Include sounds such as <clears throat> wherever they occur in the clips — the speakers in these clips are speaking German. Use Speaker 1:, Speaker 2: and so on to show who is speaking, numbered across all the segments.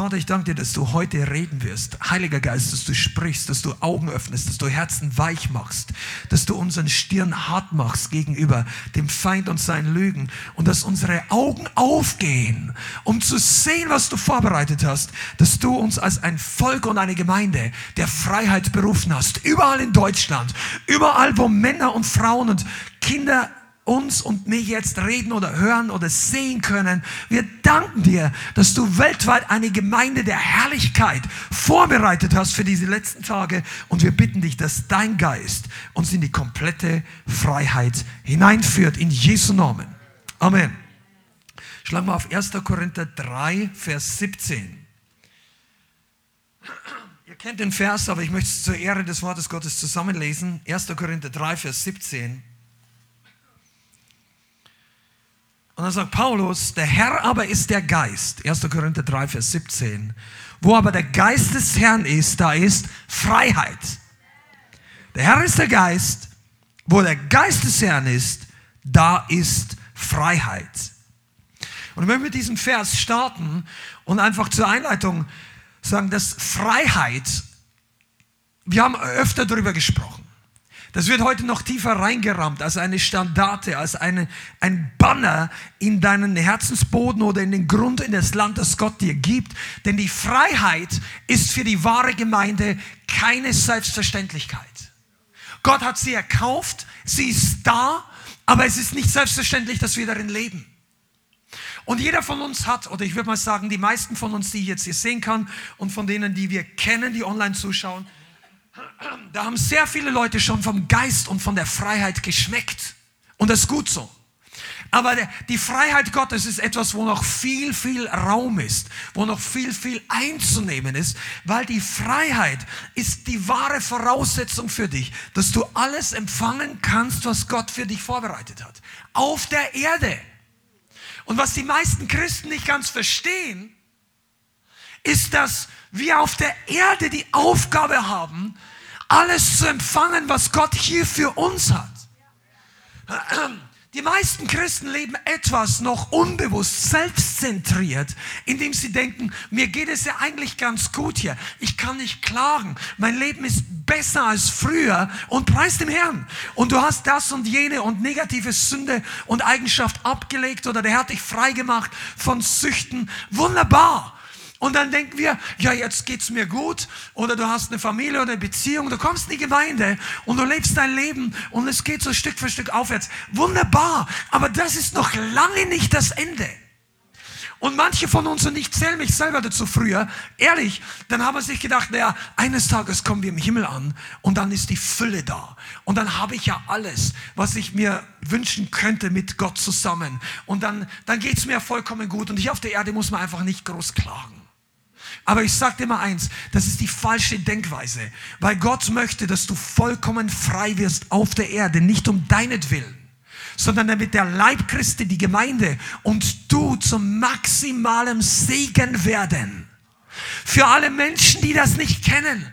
Speaker 1: Vater, ich danke dir, dass du heute reden wirst. Heiliger Geist, dass du sprichst, dass du Augen öffnest, dass du Herzen weich machst, dass du unseren Stirn hart machst gegenüber dem Feind und seinen Lügen und dass unsere Augen aufgehen, um zu sehen, was du vorbereitet hast, dass du uns als ein Volk und eine Gemeinde der Freiheit berufen hast. Überall in Deutschland, überall, wo Männer und Frauen und Kinder uns und mich jetzt reden oder hören oder sehen können. Wir danken dir, dass du weltweit eine Gemeinde der Herrlichkeit vorbereitet hast für diese letzten Tage. Und wir bitten dich, dass dein Geist uns in die komplette Freiheit hineinführt. In Jesu Namen. Amen. Schlagen wir auf 1. Korinther 3, Vers 17. Ihr kennt den Vers, aber ich möchte es zur Ehre des Wortes Gottes zusammenlesen. 1. Korinther 3, Vers 17. Und dann sagt Paulus, der Herr aber ist der Geist. 1. Korinther 3, Vers 17. Wo aber der Geist des Herrn ist, da ist Freiheit. Der Herr ist der Geist. Wo der Geist des Herrn ist, da ist Freiheit. Und wenn wir mit diesem Vers starten und einfach zur Einleitung sagen, dass Freiheit, wir haben öfter darüber gesprochen. Das wird heute noch tiefer reingerammt als eine Standarte, als eine, ein Banner in deinen Herzensboden oder in den Grund in das Land, das Gott dir gibt. Denn die Freiheit ist für die wahre Gemeinde keine Selbstverständlichkeit. Gott hat sie erkauft, sie ist da, aber es ist nicht selbstverständlich, dass wir darin leben. Und jeder von uns hat, oder ich würde mal sagen, die meisten von uns, die ich jetzt hier sehen kann und von denen, die wir kennen, die online zuschauen, da haben sehr viele Leute schon vom Geist und von der Freiheit geschmeckt. Und das ist gut so. Aber die Freiheit Gottes ist etwas, wo noch viel, viel Raum ist, wo noch viel, viel einzunehmen ist, weil die Freiheit ist die wahre Voraussetzung für dich, dass du alles empfangen kannst, was Gott für dich vorbereitet hat. Auf der Erde. Und was die meisten Christen nicht ganz verstehen, ist, dass wir auf der Erde die Aufgabe haben, alles zu empfangen, was Gott hier für uns hat. Die meisten Christen leben etwas noch unbewusst, selbstzentriert, indem sie denken, mir geht es ja eigentlich ganz gut hier. Ich kann nicht klagen. Mein Leben ist besser als früher und preis dem Herrn. Und du hast das und jene und negative Sünde und Eigenschaft abgelegt oder der hat dich frei gemacht von Süchten. Wunderbar. Und dann denken wir, ja, jetzt geht's mir gut. Oder du hast eine Familie oder eine Beziehung. Du kommst in die Gemeinde und du lebst dein Leben und es geht so Stück für Stück aufwärts. Wunderbar. Aber das ist noch lange nicht das Ende. Und manche von uns, und ich zähle mich selber dazu früher, ehrlich, dann haben wir sich gedacht, naja, eines Tages kommen wir im Himmel an und dann ist die Fülle da. Und dann habe ich ja alles, was ich mir wünschen könnte mit Gott zusammen. Und dann, dann geht's mir vollkommen gut. Und ich auf der Erde muss man einfach nicht groß klagen. Aber ich sage dir mal eins, das ist die falsche Denkweise, weil Gott möchte, dass du vollkommen frei wirst auf der Erde, nicht um deinetwillen, sondern damit der Leib Christi, die Gemeinde und du zum maximalen Segen werden. Für alle Menschen, die das nicht kennen.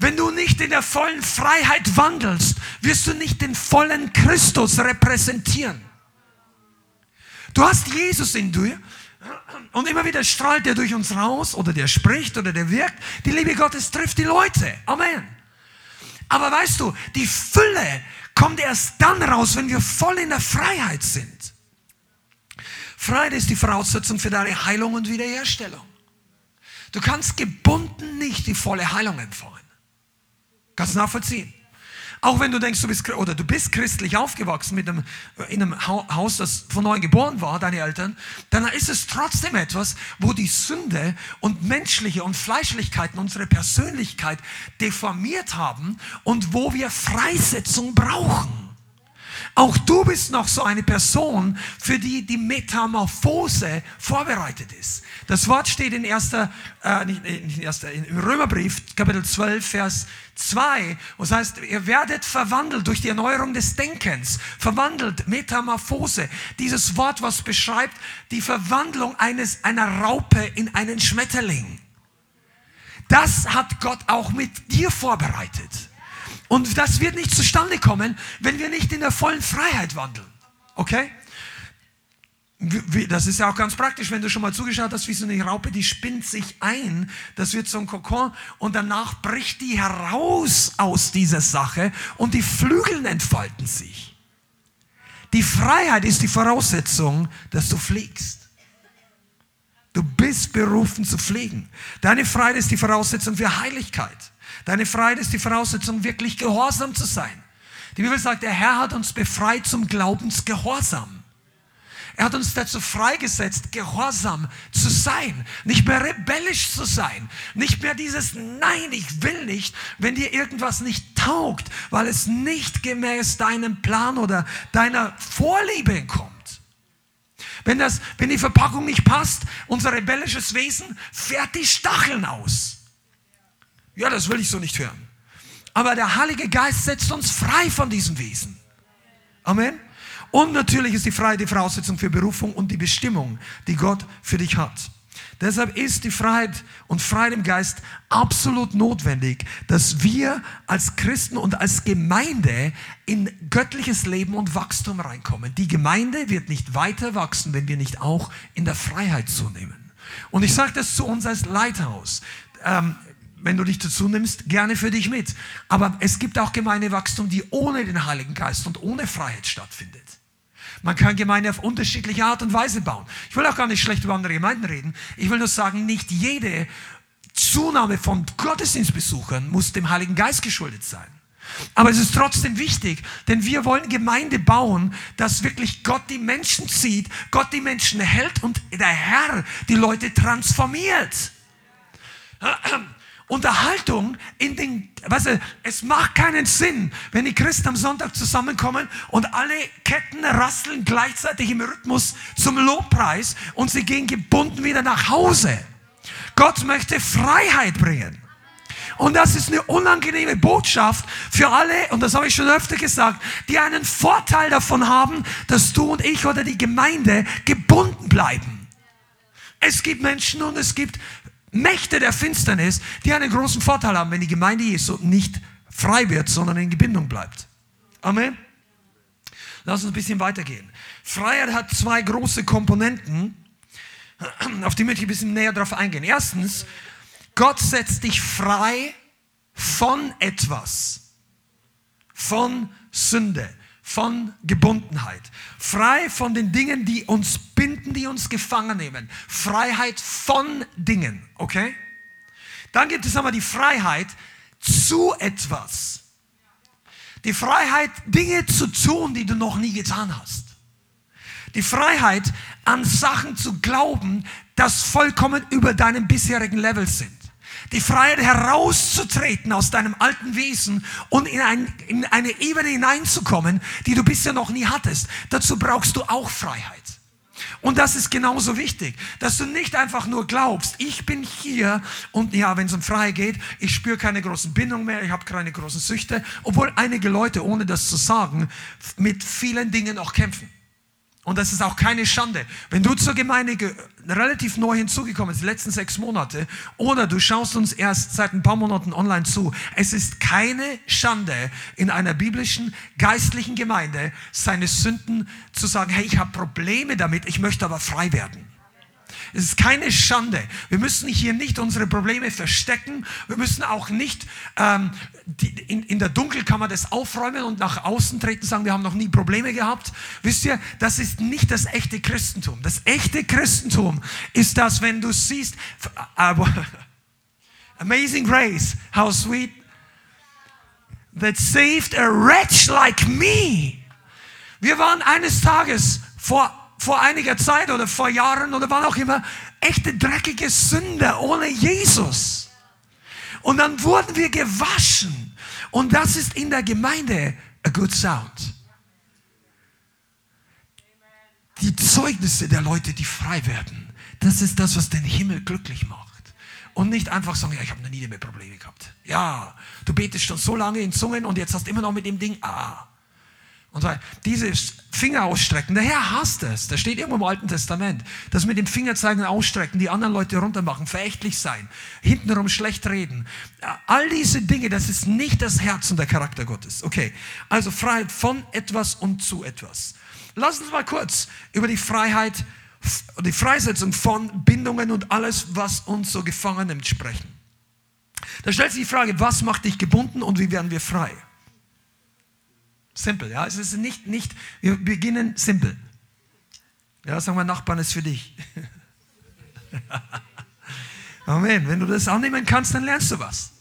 Speaker 1: Wenn du nicht in der vollen Freiheit wandelst, wirst du nicht den vollen Christus repräsentieren. Du hast Jesus in dir, und immer wieder strahlt der durch uns raus oder der spricht oder der wirkt. Die Liebe Gottes trifft die Leute. Amen. Aber weißt du, die Fülle kommt erst dann raus, wenn wir voll in der Freiheit sind. Freiheit ist die Voraussetzung für deine Heilung und Wiederherstellung. Du kannst gebunden nicht die volle Heilung empfangen. Kannst du nachvollziehen? Auch wenn du denkst, du bist, oder du bist christlich aufgewachsen mit einem, in einem Haus, das von neuem geboren war, deine Eltern, dann ist es trotzdem etwas, wo die Sünde und menschliche und Fleischlichkeiten unsere Persönlichkeit deformiert haben und wo wir Freisetzung brauchen. Auch du bist noch so eine Person, für die die Metamorphose vorbereitet ist. Das Wort steht in, erster, äh, nicht, nicht erster, im Römerbrief, Kapitel 12, Vers 2. Und das heißt, ihr werdet verwandelt durch die Erneuerung des Denkens. Verwandelt, Metamorphose. Dieses Wort, was beschreibt die Verwandlung eines, einer Raupe in einen Schmetterling. Das hat Gott auch mit dir vorbereitet. Und das wird nicht zustande kommen, wenn wir nicht in der vollen Freiheit wandeln. Okay? Das ist ja auch ganz praktisch, wenn du schon mal zugeschaut hast, wie so eine Raupe, die spinnt sich ein, das wird so ein Kokon und danach bricht die heraus aus dieser Sache und die Flügel entfalten sich. Die Freiheit ist die Voraussetzung, dass du fliegst. Du bist berufen zu fliegen. Deine Freiheit ist die Voraussetzung für Heiligkeit. Deine Freiheit ist die Voraussetzung, wirklich gehorsam zu sein. Die Bibel sagt, der Herr hat uns befreit zum Glaubensgehorsam. Er hat uns dazu freigesetzt, gehorsam zu sein, nicht mehr rebellisch zu sein, nicht mehr dieses Nein, ich will nicht, wenn dir irgendwas nicht taugt, weil es nicht gemäß deinem Plan oder deiner Vorliebe kommt. Wenn, das, wenn die Verpackung nicht passt, unser rebellisches Wesen fährt die Stacheln aus. Ja, das will ich so nicht hören. Aber der Heilige Geist setzt uns frei von diesem Wesen. Amen. Und natürlich ist die Freiheit die Voraussetzung für Berufung und die Bestimmung, die Gott für dich hat. Deshalb ist die Freiheit und Freiheit im Geist absolut notwendig, dass wir als Christen und als Gemeinde in göttliches Leben und Wachstum reinkommen. Die Gemeinde wird nicht weiter wachsen, wenn wir nicht auch in der Freiheit zunehmen. Und ich sage das zu uns als Leithaus. Ähm, wenn du dich dazu nimmst, gerne für dich mit. Aber es gibt auch Gemeindewachstum, die ohne den Heiligen Geist und ohne Freiheit stattfindet. Man kann Gemeinde auf unterschiedliche Art und Weise bauen. Ich will auch gar nicht schlecht über andere Gemeinden reden. Ich will nur sagen, nicht jede Zunahme von Gottesdienstbesuchern muss dem Heiligen Geist geschuldet sein. Aber es ist trotzdem wichtig, denn wir wollen Gemeinde bauen, dass wirklich Gott die Menschen zieht, Gott die Menschen hält und der Herr die Leute transformiert. Unterhaltung in den, weißt du, es macht keinen Sinn, wenn die Christen am Sonntag zusammenkommen und alle Ketten rasseln gleichzeitig im Rhythmus zum Lobpreis und sie gehen gebunden wieder nach Hause. Gott möchte Freiheit bringen. Und das ist eine unangenehme Botschaft für alle, und das habe ich schon öfter gesagt, die einen Vorteil davon haben, dass du und ich oder die Gemeinde gebunden bleiben. Es gibt Menschen und es gibt Mächte der Finsternis, die einen großen Vorteil haben, wenn die Gemeinde Jesu nicht frei wird, sondern in Gebindung bleibt. Amen. Lass uns ein bisschen weitergehen. Freiheit hat zwei große Komponenten, auf die möchte ich ein bisschen näher drauf eingehen. Erstens, Gott setzt dich frei von etwas, von Sünde von Gebundenheit. Frei von den Dingen, die uns binden, die uns gefangen nehmen. Freiheit von Dingen, okay? Dann gibt es aber die Freiheit zu etwas. Die Freiheit, Dinge zu tun, die du noch nie getan hast. Die Freiheit, an Sachen zu glauben, das vollkommen über deinem bisherigen Level sind die Freiheit herauszutreten aus deinem alten Wesen und in, ein, in eine Ebene hineinzukommen, die du bisher noch nie hattest. Dazu brauchst du auch Freiheit. Und das ist genauso wichtig, dass du nicht einfach nur glaubst, ich bin hier und ja, wenn es um Freiheit geht, ich spüre keine großen Bindungen mehr, ich habe keine großen Süchte, obwohl einige Leute, ohne das zu sagen, mit vielen Dingen auch kämpfen. Und das ist auch keine Schande. Wenn du zur Gemeinde relativ neu hinzugekommen bist, die letzten sechs Monate, oder du schaust uns erst seit ein paar Monaten online zu, es ist keine Schande, in einer biblischen, geistlichen Gemeinde seine Sünden zu sagen, hey, ich habe Probleme damit, ich möchte aber frei werden. Es ist keine Schande. Wir müssen hier nicht unsere Probleme verstecken. Wir müssen auch nicht ähm, die, in, in der Dunkelkammer das aufräumen und nach außen treten, sagen, wir haben noch nie Probleme gehabt. Wisst ihr, das ist nicht das echte Christentum. Das echte Christentum ist das, wenn du siehst, uh, <laughs> Amazing Grace, how sweet that saved a wretch like me. Wir waren eines Tages vor vor einiger Zeit oder vor Jahren oder wann auch immer echte dreckige Sünder ohne Jesus. Und dann wurden wir gewaschen. Und das ist in der Gemeinde a good sound. Die Zeugnisse der Leute, die frei werden, das ist das, was den Himmel glücklich macht. Und nicht einfach sagen, ja, ich habe noch nie mehr Probleme gehabt. Ja, du betest schon so lange in Zungen und jetzt hast du immer noch mit dem Ding, ah. Und so, dieses Finger ausstrecken, der Herr hasst es. Das steht irgendwo im Alten Testament. Das mit dem Finger zeigen und ausstrecken, die anderen Leute runtermachen, verächtlich sein, hintenrum schlecht reden. All diese Dinge, das ist nicht das Herz und der Charakter Gottes. Okay, also Freiheit von etwas und zu etwas. Lass uns mal kurz über die Freiheit, die Freisetzung von Bindungen und alles, was uns so gefangen nimmt, sprechen. Da stellt sich die Frage, was macht dich gebunden und wie werden wir frei? Simpel, ja. Es ist nicht, nicht, wir beginnen simpel. Ja, sagen wir, Nachbarn ist für dich. <laughs> Amen. Wenn du das annehmen kannst, dann lernst du was.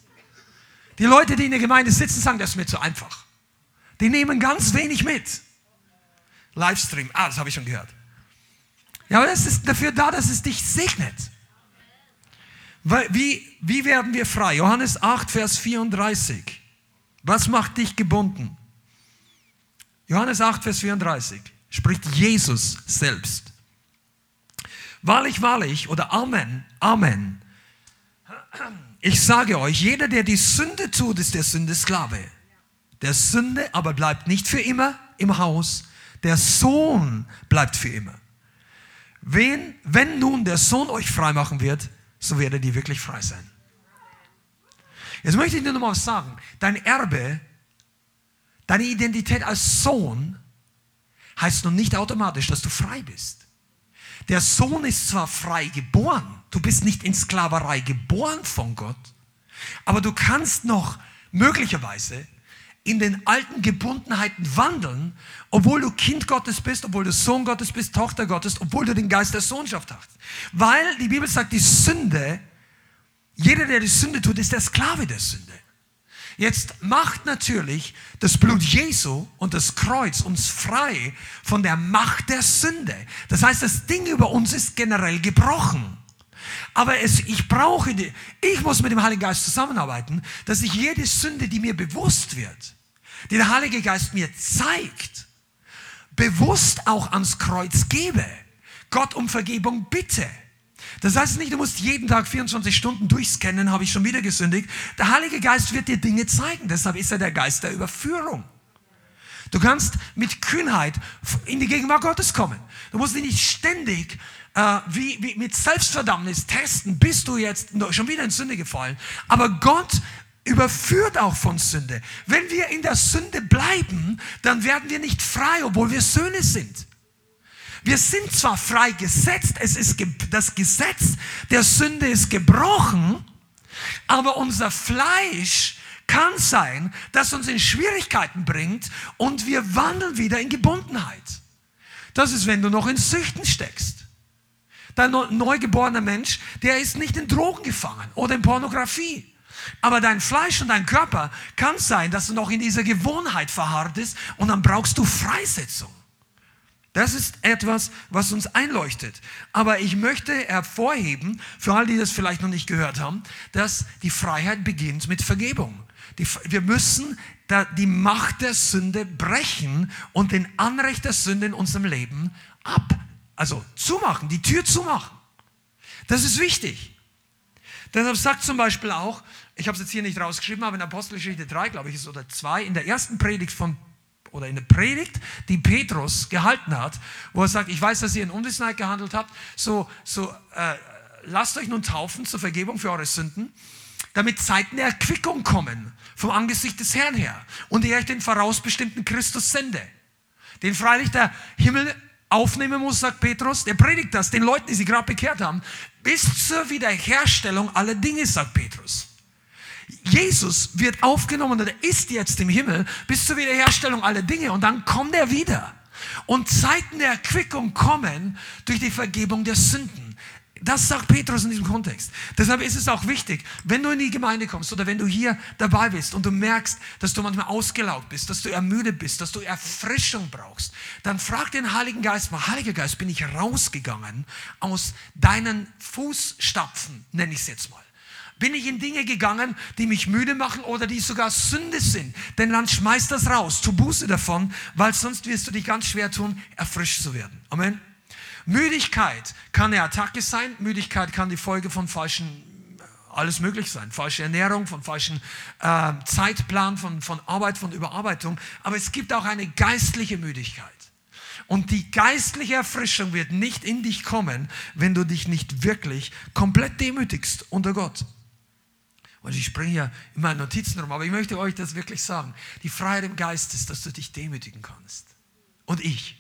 Speaker 1: Die Leute, die in der Gemeinde sitzen, sagen, das ist mir zu einfach. Die nehmen ganz wenig mit. Livestream, ah, das habe ich schon gehört. Ja, aber das ist dafür da, dass es dich segnet. Wie, wie werden wir frei? Johannes 8, Vers 34. Was macht dich gebunden? Johannes 8, Vers 34 spricht Jesus selbst. Wahrlich, wahrlich oder Amen, Amen. Ich sage euch, jeder, der die Sünde tut, ist der Sünde Sklave. Der Sünde aber bleibt nicht für immer im Haus, der Sohn bleibt für immer. Wen, wenn nun der Sohn euch frei machen wird, so werdet ihr wirklich frei sein. Jetzt möchte ich dir nochmal sagen, dein Erbe Deine Identität als Sohn heißt noch nicht automatisch, dass du frei bist. Der Sohn ist zwar frei geboren, du bist nicht in Sklaverei geboren von Gott, aber du kannst noch möglicherweise in den alten Gebundenheiten wandeln, obwohl du Kind Gottes bist, obwohl du Sohn Gottes bist, Tochter Gottes, obwohl du den Geist der Sohnschaft hast. Weil die Bibel sagt, die Sünde, jeder, der die Sünde tut, ist der Sklave der Sünde. Jetzt macht natürlich das Blut Jesu und das Kreuz uns frei von der Macht der Sünde. Das heißt, das Ding über uns ist generell gebrochen. Aber es, ich brauche, die, ich muss mit dem Heiligen Geist zusammenarbeiten, dass ich jede Sünde, die mir bewusst wird, die der Heilige Geist mir zeigt, bewusst auch ans Kreuz gebe. Gott um Vergebung bitte. Das heißt nicht, du musst jeden Tag 24 Stunden durchscannen, habe ich schon wieder gesündigt. Der Heilige Geist wird dir Dinge zeigen. Deshalb ist er der Geist der Überführung. Du kannst mit Kühnheit in die Gegenwart Gottes kommen. Du musst dich nicht ständig äh, wie, wie mit Selbstverdammnis testen, bist du jetzt schon wieder in Sünde gefallen. Aber Gott überführt auch von Sünde. Wenn wir in der Sünde bleiben, dann werden wir nicht frei, obwohl wir Söhne sind. Wir sind zwar freigesetzt, es ist das Gesetz der Sünde ist gebrochen, aber unser Fleisch kann sein, dass uns in Schwierigkeiten bringt und wir wandeln wieder in Gebundenheit. Das ist, wenn du noch in Süchten steckst. Dein neugeborener Mensch, der ist nicht in Drogen gefangen oder in Pornografie. Aber dein Fleisch und dein Körper kann sein, dass du noch in dieser Gewohnheit verharrt ist und dann brauchst du Freisetzung. Das ist etwas, was uns einleuchtet. Aber ich möchte hervorheben, für all die das vielleicht noch nicht gehört haben, dass die Freiheit beginnt mit Vergebung. Die, wir müssen da die Macht der Sünde brechen und den Anrecht der Sünde in unserem Leben ab, also zumachen, die Tür zumachen. Das ist wichtig. Deshalb sagt zum Beispiel auch, ich habe es jetzt hier nicht rausgeschrieben, aber in Apostelgeschichte 3, glaube ich, ist oder 2, in der ersten Predigt von oder in der Predigt, die Petrus gehalten hat, wo er sagt, ich weiß, dass ihr in Unwissenheit gehandelt habt, so, so äh, lasst euch nun taufen zur Vergebung für eure Sünden, damit Zeiten der Erquickung kommen vom Angesicht des Herrn her und ihr euch den vorausbestimmten Christus sende, den freilich der Himmel aufnehmen muss, sagt Petrus, der predigt das den Leuten, die sie gerade bekehrt haben, bis zur Wiederherstellung aller Dinge, sagt Petrus. Jesus wird aufgenommen und er ist jetzt im Himmel bis zur Wiederherstellung aller Dinge und dann kommt er wieder. Und Zeiten der Erquickung kommen durch die Vergebung der Sünden. Das sagt Petrus in diesem Kontext. Deshalb ist es auch wichtig, wenn du in die Gemeinde kommst oder wenn du hier dabei bist und du merkst, dass du manchmal ausgelaugt bist, dass du ermüdet bist, dass du Erfrischung brauchst, dann frag den Heiligen Geist mal, Heiliger Geist, bin ich rausgegangen aus deinen Fußstapfen, nenne ich es jetzt mal. Bin ich in Dinge gegangen, die mich müde machen oder die sogar Sünde sind? Denn dann schmeiß das raus, tu Buße davon, weil sonst wirst du dich ganz schwer tun, erfrischt zu werden. Amen. Müdigkeit kann eine Attacke sein. Müdigkeit kann die Folge von falschen alles möglich sein. Falsche Ernährung, von falschen äh, Zeitplan, von, von Arbeit, von Überarbeitung. Aber es gibt auch eine geistliche Müdigkeit. Und die geistliche Erfrischung wird nicht in dich kommen, wenn du dich nicht wirklich komplett demütigst unter Gott. Und ich springe hier in meinen Notizen rum, aber ich möchte euch das wirklich sagen. Die Freiheit im Geist ist, dass du dich demütigen kannst. Und ich.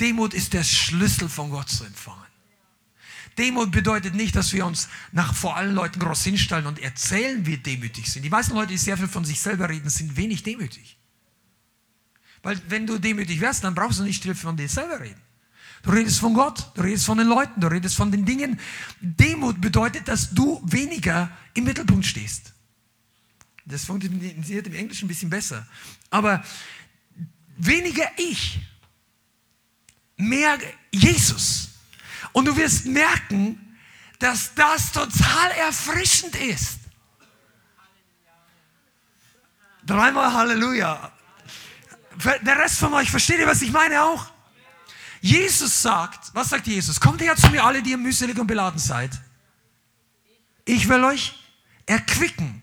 Speaker 1: Demut ist der Schlüssel von Gott zu empfangen. Demut bedeutet nicht, dass wir uns nach vor allen Leuten groß hinstellen und erzählen, wie demütig sind. Die meisten Leute, die sehr viel von sich selber reden, sind wenig demütig. Weil wenn du demütig wärst, dann brauchst du nicht viel von dir selber reden. Du redest von Gott, du redest von den Leuten, du redest von den Dingen. Demut bedeutet, dass du weniger im Mittelpunkt stehst. Das funktioniert im Englischen ein bisschen besser. Aber weniger ich, mehr Jesus. Und du wirst merken, dass das total erfrischend ist. Dreimal Halleluja. Der Rest von euch versteht ihr, was ich meine auch? Jesus sagt, was sagt Jesus? Kommt her zu mir alle, die ihr mühselig und beladen seid. Ich will euch erquicken.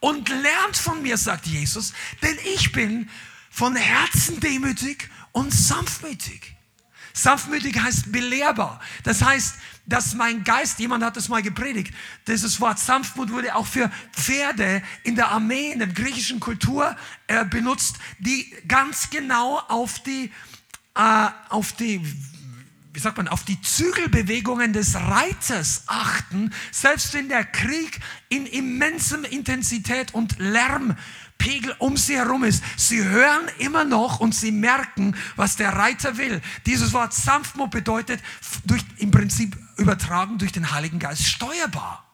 Speaker 1: Und lernt von mir, sagt Jesus, denn ich bin von Herzen demütig und sanftmütig. Sanftmütig heißt belehrbar. Das heißt, dass mein Geist, jemand hat das mal gepredigt, dieses Wort Sanftmut wurde auch für Pferde in der Armee, in der griechischen Kultur äh, benutzt, die ganz genau auf die, äh, auf die, wie sagt man, auf die Zügelbewegungen des Reiters achten, selbst wenn der Krieg in immensem Intensität und Lärm Pegel um sie herum ist. Sie hören immer noch und sie merken, was der Reiter will. Dieses Wort Sanftmut bedeutet durch, im Prinzip übertragen durch den Heiligen Geist steuerbar.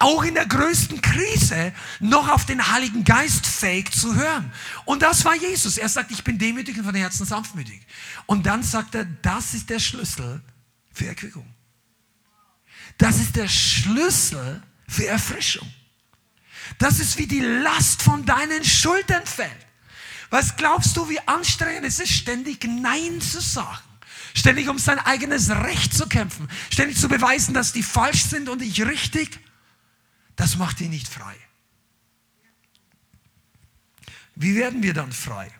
Speaker 1: Auch in der größten Krise noch auf den Heiligen Geist fähig zu hören. Und das war Jesus. Er sagt, ich bin demütig und von Herzen sanftmütig. Und dann sagt er, das ist der Schlüssel für Erquickung. Das ist der Schlüssel für Erfrischung. Das ist wie die Last von deinen Schultern fällt. Was glaubst du, wie anstrengend es ist, ständig Nein zu sagen? Ständig um sein eigenes Recht zu kämpfen, ständig zu beweisen, dass die falsch sind und ich richtig, das macht dich nicht frei. Wie werden wir dann frei?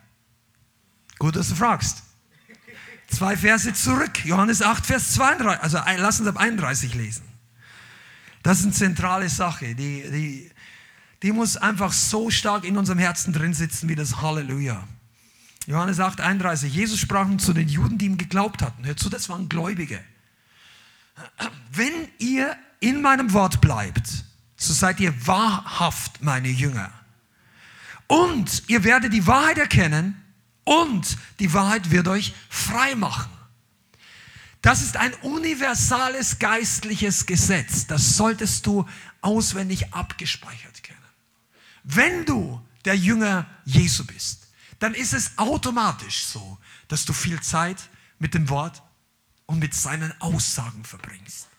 Speaker 1: Gut, dass du fragst. Zwei Verse zurück, Johannes 8, Vers 32, also lass uns ab 31 lesen. Das ist eine zentrale Sache, die, die die muss einfach so stark in unserem Herzen drin sitzen wie das Halleluja. Johannes 8, 31. Jesus sprach zu den Juden, die ihm geglaubt hatten. Hört zu, das waren Gläubige. Wenn ihr in meinem Wort bleibt, so seid ihr wahrhaft meine Jünger. Und ihr werdet die Wahrheit erkennen und die Wahrheit wird euch frei machen. Das ist ein universales geistliches Gesetz. Das solltest du auswendig abgespeichert kennen. Wenn du der Jünger Jesu bist, dann ist es automatisch so, dass du viel Zeit mit dem Wort und mit seinen Aussagen verbringst.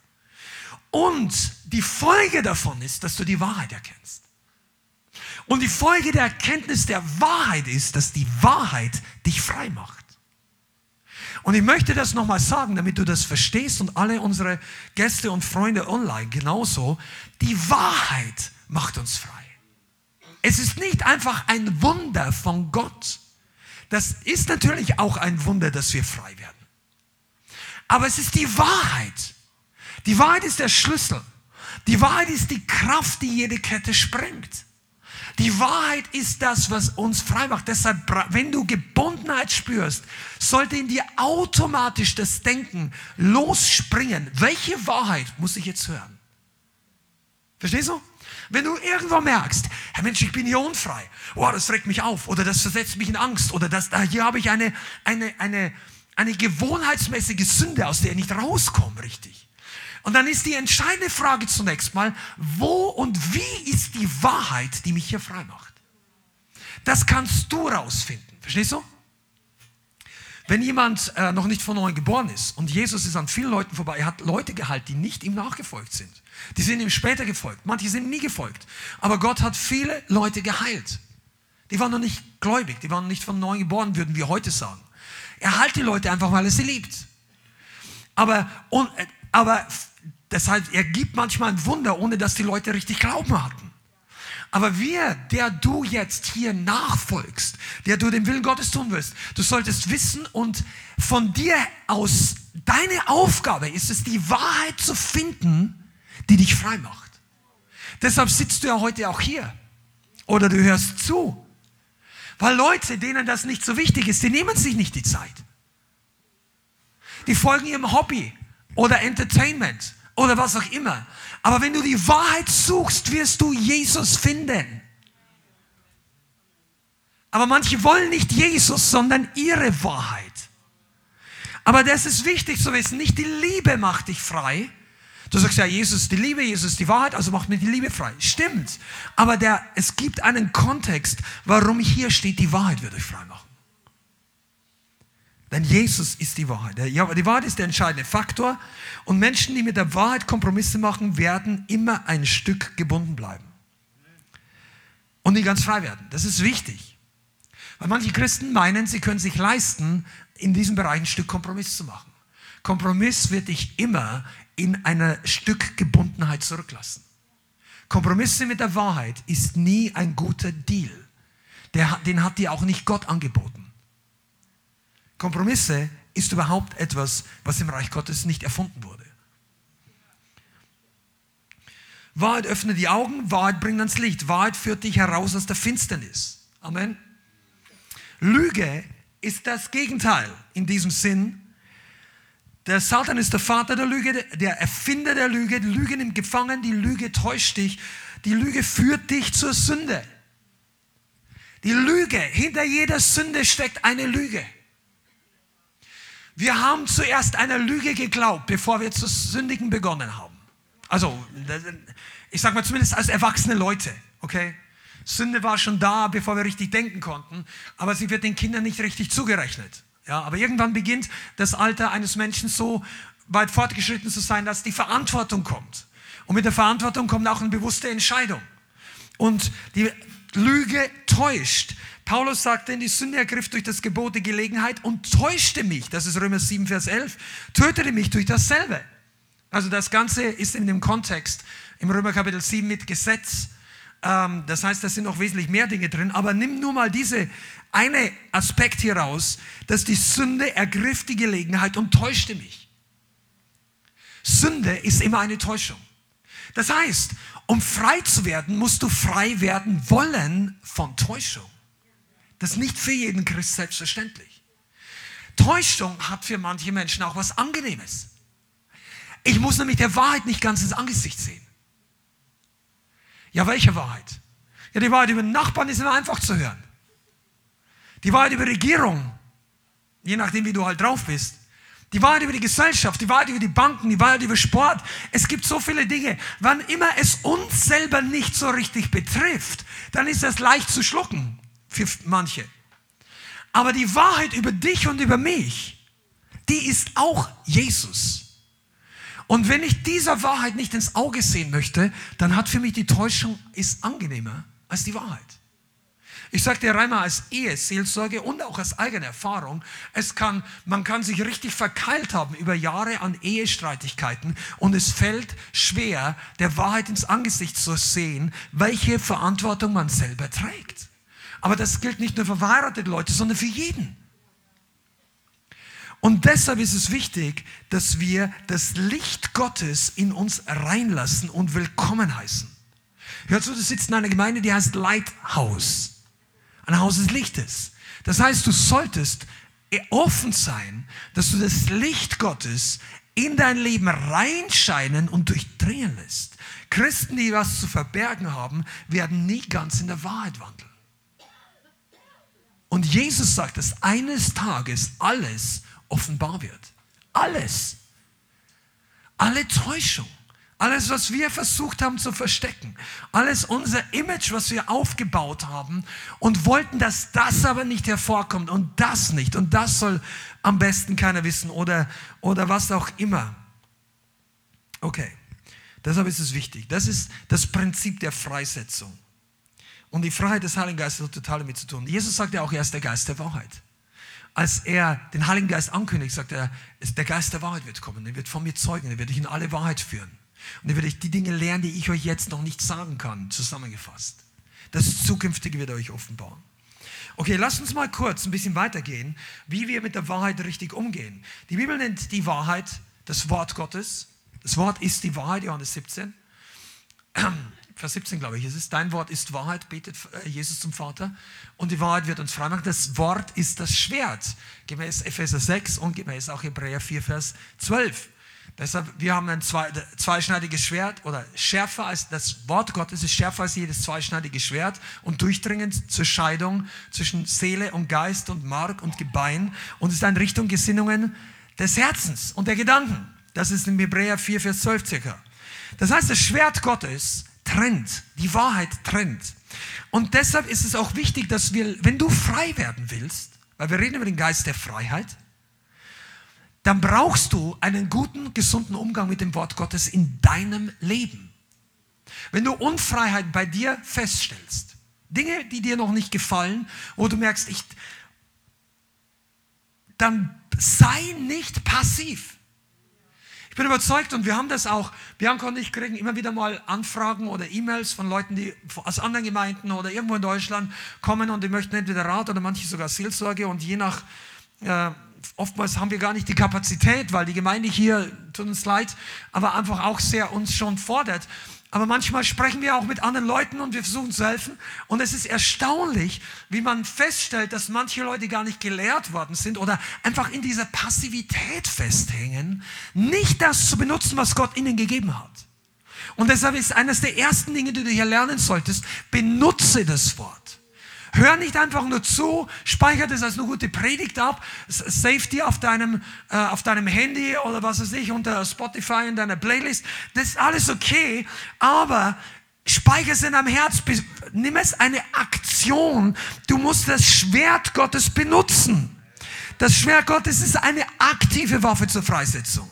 Speaker 1: Und die Folge davon ist, dass du die Wahrheit erkennst. Und die Folge der Erkenntnis der Wahrheit ist, dass die Wahrheit dich frei macht. Und ich möchte das nochmal sagen, damit du das verstehst und alle unsere Gäste und Freunde online genauso. Die Wahrheit macht uns frei. Es ist nicht einfach ein Wunder von Gott. Das ist natürlich auch ein Wunder, dass wir frei werden. Aber es ist die Wahrheit. Die Wahrheit ist der Schlüssel. Die Wahrheit ist die Kraft, die jede Kette sprengt. Die Wahrheit ist das, was uns frei macht. Deshalb, wenn du Gebundenheit spürst, sollte in dir automatisch das Denken losspringen. Welche Wahrheit muss ich jetzt hören? Verstehst du? Wenn du irgendwo merkst, Herr Mensch, ich bin hier unfrei, oh, das regt mich auf oder das versetzt mich in Angst oder das, hier habe ich eine, eine, eine, eine gewohnheitsmäßige Sünde, aus der ich nicht rauskomme, richtig. Und dann ist die entscheidende Frage zunächst mal, wo und wie ist die Wahrheit, die mich hier frei macht? Das kannst du rausfinden. Verstehst du? Wenn jemand äh, noch nicht von neuem geboren ist und Jesus ist an vielen Leuten vorbei, er hat Leute gehalten, die nicht ihm nachgefolgt sind. Die sind ihm später gefolgt. Manche sind nie gefolgt. Aber Gott hat viele Leute geheilt. Die waren noch nicht gläubig, die waren nicht von neuem geboren, würden wir heute sagen. Er heilt die Leute einfach, weil er sie liebt. Aber, und, aber deshalb, er gibt manchmal ein Wunder, ohne dass die Leute richtig Glauben hatten. Aber wir, der du jetzt hier nachfolgst, der du den Willen Gottes tun wirst, du solltest wissen und von dir aus, deine Aufgabe ist es, die Wahrheit zu finden, die dich frei macht. Deshalb sitzt du ja heute auch hier. Oder du hörst zu. Weil Leute, denen das nicht so wichtig ist, die nehmen sich nicht die Zeit. Die folgen ihrem Hobby oder Entertainment oder was auch immer. Aber wenn du die Wahrheit suchst, wirst du Jesus finden. Aber manche wollen nicht Jesus, sondern ihre Wahrheit. Aber das ist wichtig zu wissen. Nicht die Liebe macht dich frei. Du sagst ja, Jesus ist die Liebe, Jesus ist die Wahrheit, also macht mir die Liebe frei. Stimmt. Aber der, es gibt einen Kontext, warum hier steht, die Wahrheit wird euch frei machen. Denn Jesus ist die Wahrheit. Ja, die Wahrheit ist der entscheidende Faktor. Und Menschen, die mit der Wahrheit Kompromisse machen, werden immer ein Stück gebunden bleiben. Und nie ganz frei werden. Das ist wichtig. Weil manche Christen meinen, sie können sich leisten, in diesem Bereich ein Stück Kompromiss zu machen. Kompromiss wird dich immer in einer Stück Gebundenheit zurücklassen. Kompromisse mit der Wahrheit ist nie ein guter Deal. Der, den hat dir auch nicht Gott angeboten. Kompromisse ist überhaupt etwas, was im Reich Gottes nicht erfunden wurde. Wahrheit öffnet die Augen, Wahrheit bringt ans Licht, Wahrheit führt dich heraus aus der Finsternis. Amen. Lüge ist das Gegenteil in diesem Sinn. Der Satan ist der Vater der Lüge, der Erfinder der Lüge. Die Lüge nimmt gefangen, die Lüge täuscht dich, die Lüge führt dich zur Sünde. Die Lüge, hinter jeder Sünde steckt eine Lüge. Wir haben zuerst einer Lüge geglaubt, bevor wir zu sündigen begonnen haben. Also, ich sage mal zumindest als erwachsene Leute, okay? Sünde war schon da, bevor wir richtig denken konnten, aber sie wird den Kindern nicht richtig zugerechnet. Ja, aber irgendwann beginnt das Alter eines Menschen so weit fortgeschritten zu sein, dass die Verantwortung kommt. Und mit der Verantwortung kommt auch eine bewusste Entscheidung. Und die Lüge täuscht. Paulus sagte, die Sünde ergriff durch das Gebot die Gelegenheit und täuschte mich. Das ist Römer 7, Vers 11. Tötete mich durch dasselbe. Also das Ganze ist in dem Kontext im Römer Kapitel 7 mit Gesetz. Ähm, das heißt, da sind noch wesentlich mehr Dinge drin. Aber nimm nur mal diese eine Aspekt hier raus, dass die Sünde ergriff die Gelegenheit und täuschte mich. Sünde ist immer eine Täuschung. Das heißt, um frei zu werden, musst du frei werden wollen von Täuschung. Das ist nicht für jeden Christ selbstverständlich. Täuschung hat für manche Menschen auch was Angenehmes. Ich muss nämlich der Wahrheit nicht ganz ins Angesicht sehen. Ja, welche Wahrheit? Ja, die Wahrheit über Nachbarn ist immer einfach zu hören. Die Wahrheit über Regierung, je nachdem, wie du halt drauf bist. Die Wahrheit über die Gesellschaft, die Wahrheit über die Banken, die Wahrheit über Sport. Es gibt so viele Dinge. Wann immer es uns selber nicht so richtig betrifft, dann ist das leicht zu schlucken für manche. Aber die Wahrheit über dich und über mich, die ist auch Jesus. Und wenn ich dieser Wahrheit nicht ins Auge sehen möchte, dann hat für mich die Täuschung ist angenehmer als die Wahrheit. Ich sage dir einmal als Eheseelsorge und auch als eigene Erfahrung, es kann, man kann sich richtig verkeilt haben über Jahre an Ehestreitigkeiten und es fällt schwer, der Wahrheit ins Angesicht zu sehen, welche Verantwortung man selber trägt. Aber das gilt nicht nur für verheiratete Leute, sondern für jeden. Und deshalb ist es wichtig, dass wir das Licht Gottes in uns reinlassen und willkommen heißen. Hör zu, du sitzt in einer Gemeinde, die heißt Lighthouse. Ein Haus des Lichtes. Das heißt, du solltest offen sein, dass du das Licht Gottes in dein Leben reinscheinen und durchdrehen lässt. Christen, die was zu verbergen haben, werden nie ganz in der Wahrheit wandeln. Und Jesus sagt, dass eines Tages alles offenbar wird. Alles. Alle Täuschung. Alles, was wir versucht haben zu verstecken. Alles unser Image, was wir aufgebaut haben und wollten, dass das aber nicht hervorkommt und das nicht und das soll am besten keiner wissen oder, oder was auch immer. Okay, deshalb ist es wichtig. Das ist das Prinzip der Freisetzung. Und die Freiheit des Heiligen Geistes hat total damit zu tun. Jesus sagt ja auch, er ist der Geist der Wahrheit. Als er den Heiligen Geist ankündigt, sagt er, der Geist der Wahrheit wird kommen, er wird von mir zeugen, er wird dich in alle Wahrheit führen. Und ihr werdet die Dinge lernen, die ich euch jetzt noch nicht sagen kann, zusammengefasst. Das Zukünftige wird euch offenbaren. Okay, lasst uns mal kurz ein bisschen weitergehen, wie wir mit der Wahrheit richtig umgehen. Die Bibel nennt die Wahrheit das Wort Gottes. Das Wort ist die Wahrheit, Johannes 17. Vers 17, glaube ich, es ist, dein Wort ist Wahrheit, betet äh, Jesus zum Vater. Und die Wahrheit wird uns freimachen. Das Wort ist das Schwert, gemäß Epheser 6 und gemäß auch Hebräer 4, Vers 12. Deshalb, wir haben ein zweischneidiges Schwert oder schärfer als das Wort Gottes ist schärfer als jedes zweischneidige Schwert und durchdringend zur Scheidung zwischen Seele und Geist und Mark und Gebein und ist in Richtung Gesinnungen des Herzens und der Gedanken. Das ist in Hebräer 4, Vers 12 circa. Das heißt, das Schwert Gottes trennt, die Wahrheit trennt. Und deshalb ist es auch wichtig, dass wir, wenn du frei werden willst, weil wir reden über den Geist der Freiheit, dann brauchst du einen guten, gesunden Umgang mit dem Wort Gottes in deinem Leben. Wenn du Unfreiheit bei dir feststellst, Dinge, die dir noch nicht gefallen, wo du merkst, ich, dann sei nicht passiv. Ich bin überzeugt und wir haben das auch, Bianca und ich kriegen immer wieder mal Anfragen oder E-Mails von Leuten, die aus anderen Gemeinden oder irgendwo in Deutschland kommen und die möchten entweder Rat oder manche sogar Seelsorge und je nach äh, oftmals haben wir gar nicht die Kapazität, weil die Gemeinde hier, tut uns leid, aber einfach auch sehr uns schon fordert. Aber manchmal sprechen wir auch mit anderen Leuten und wir versuchen zu helfen. Und es ist erstaunlich, wie man feststellt, dass manche Leute gar nicht gelehrt worden sind oder einfach in dieser Passivität festhängen, nicht das zu benutzen, was Gott ihnen gegeben hat. Und deshalb ist eines der ersten Dinge, die du hier lernen solltest, benutze das Wort. Hör nicht einfach nur zu, speichere das als eine gute Predigt ab, save die auf deinem, äh, auf deinem Handy oder was weiß ich, unter Spotify in deiner Playlist. Das ist alles okay, aber speichere es in deinem Herz, nimm es eine Aktion. Du musst das Schwert Gottes benutzen. Das Schwert Gottes ist eine aktive Waffe zur Freisetzung.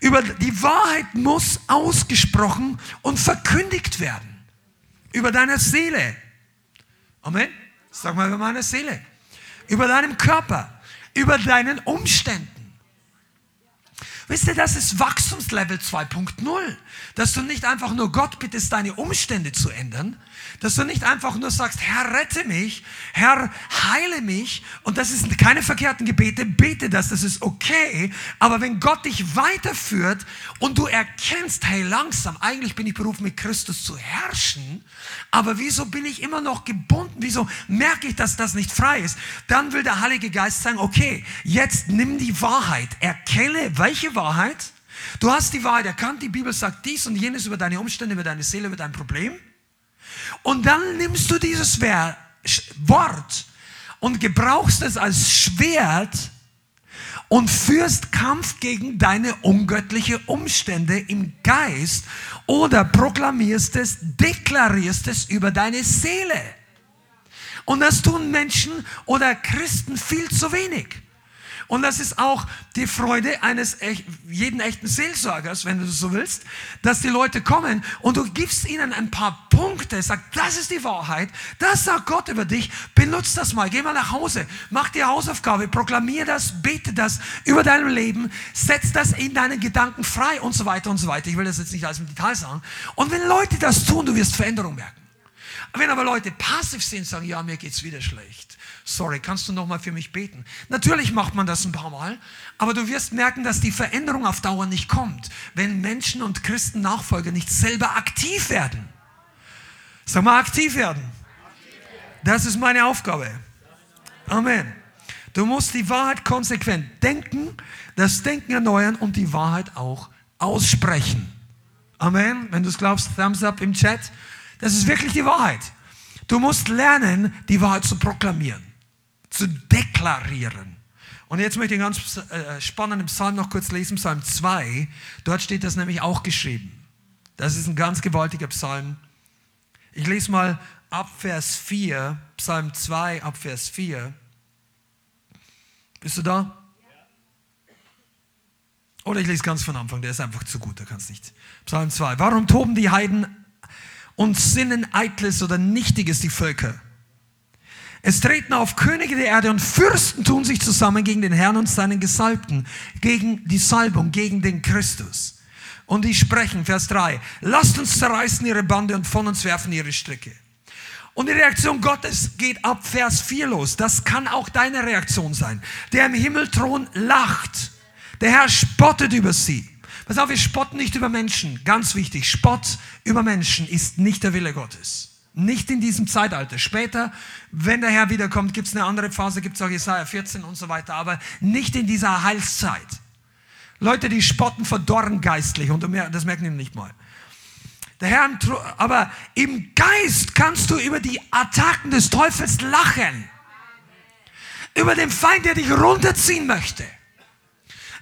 Speaker 1: Über die Wahrheit muss ausgesprochen und verkündigt werden. Über deine Seele, Amen. Sag mal über meine Seele, über deinen Körper, über deinen Umständen. Wisst ihr, das ist Wachstumslevel 2.0. Dass du nicht einfach nur Gott bittest, deine Umstände zu ändern. Dass du nicht einfach nur sagst, Herr, rette mich, Herr, heile mich. Und das sind keine verkehrten Gebete, bete das, das ist okay. Aber wenn Gott dich weiterführt und du erkennst, hey, langsam, eigentlich bin ich berufen, mit Christus zu herrschen, aber wieso bin ich immer noch gebunden? Wieso merke ich, dass das nicht frei ist? Dann will der Heilige Geist sagen, okay, jetzt nimm die Wahrheit, erkenne, welche Wahrheit? Du hast die Wahrheit erkannt, die Bibel sagt dies und jenes über deine Umstände, über deine Seele, über dein Problem. Und dann nimmst du dieses Wort und gebrauchst es als Schwert und führst Kampf gegen deine ungöttliche Umstände im Geist oder proklamierst es, deklarierst es über deine Seele. Und das tun Menschen oder Christen viel zu wenig. Und das ist auch die Freude eines jeden echten Seelsorgers, wenn du so willst, dass die Leute kommen und du gibst ihnen ein paar Punkte, sag, das ist die Wahrheit, das sagt Gott über dich, benutzt das mal, geh mal nach Hause, mach die Hausaufgabe, proklamier das, bete das über deinem Leben, setz das in deinen Gedanken frei und so weiter und so weiter. Ich will das jetzt nicht alles im Detail sagen. Und wenn Leute das tun, du wirst Veränderung merken. Wenn aber Leute passiv sind, sagen, ja, mir geht's wieder schlecht sorry, kannst du noch mal für mich beten? Natürlich macht man das ein paar Mal, aber du wirst merken, dass die Veränderung auf Dauer nicht kommt, wenn Menschen und Christen Nachfolger nicht selber aktiv werden. Sag mal, aktiv werden. Das ist meine Aufgabe. Amen. Du musst die Wahrheit konsequent denken, das Denken erneuern und die Wahrheit auch aussprechen. Amen. Wenn du es glaubst, Thumbs up im Chat. Das ist wirklich die Wahrheit. Du musst lernen, die Wahrheit zu proklamieren zu deklarieren. Und jetzt möchte ich einen ganz äh, spannenden Psalm noch kurz lesen, Psalm 2. Dort steht das nämlich auch geschrieben. Das ist ein ganz gewaltiger Psalm. Ich lese mal ab Vers 4, Psalm 2 ab Vers 4. Bist du da? Oder ich lese ganz von Anfang, der ist einfach zu gut, da kannst nicht. Psalm 2. Warum toben die Heiden und sinnen eitles oder nichtiges die Völker? Es treten auf Könige der Erde und Fürsten tun sich zusammen gegen den Herrn und seinen Gesalbten, gegen die Salbung, gegen den Christus. und die sprechen, Vers 3, lasst uns zerreißen ihre Bande und von uns werfen ihre Stricke. Und die Reaktion Gottes geht ab Vers 4 los. Das kann auch deine Reaktion sein. Der im Himmelthron lacht. Der Herr spottet über sie. Pass auf, wir spotten nicht über Menschen. Ganz wichtig, Spott über Menschen ist nicht der Wille Gottes. Nicht in diesem Zeitalter. Später, wenn der Herr wiederkommt, gibt es eine andere Phase, gibt es auch Jesaja 14 und so weiter, aber nicht in dieser Heilszeit. Leute, die spotten, verdorren geistlich und das merken die nicht mal. Der Herr, aber im Geist kannst du über die Attacken des Teufels lachen. Über den Feind, der dich runterziehen möchte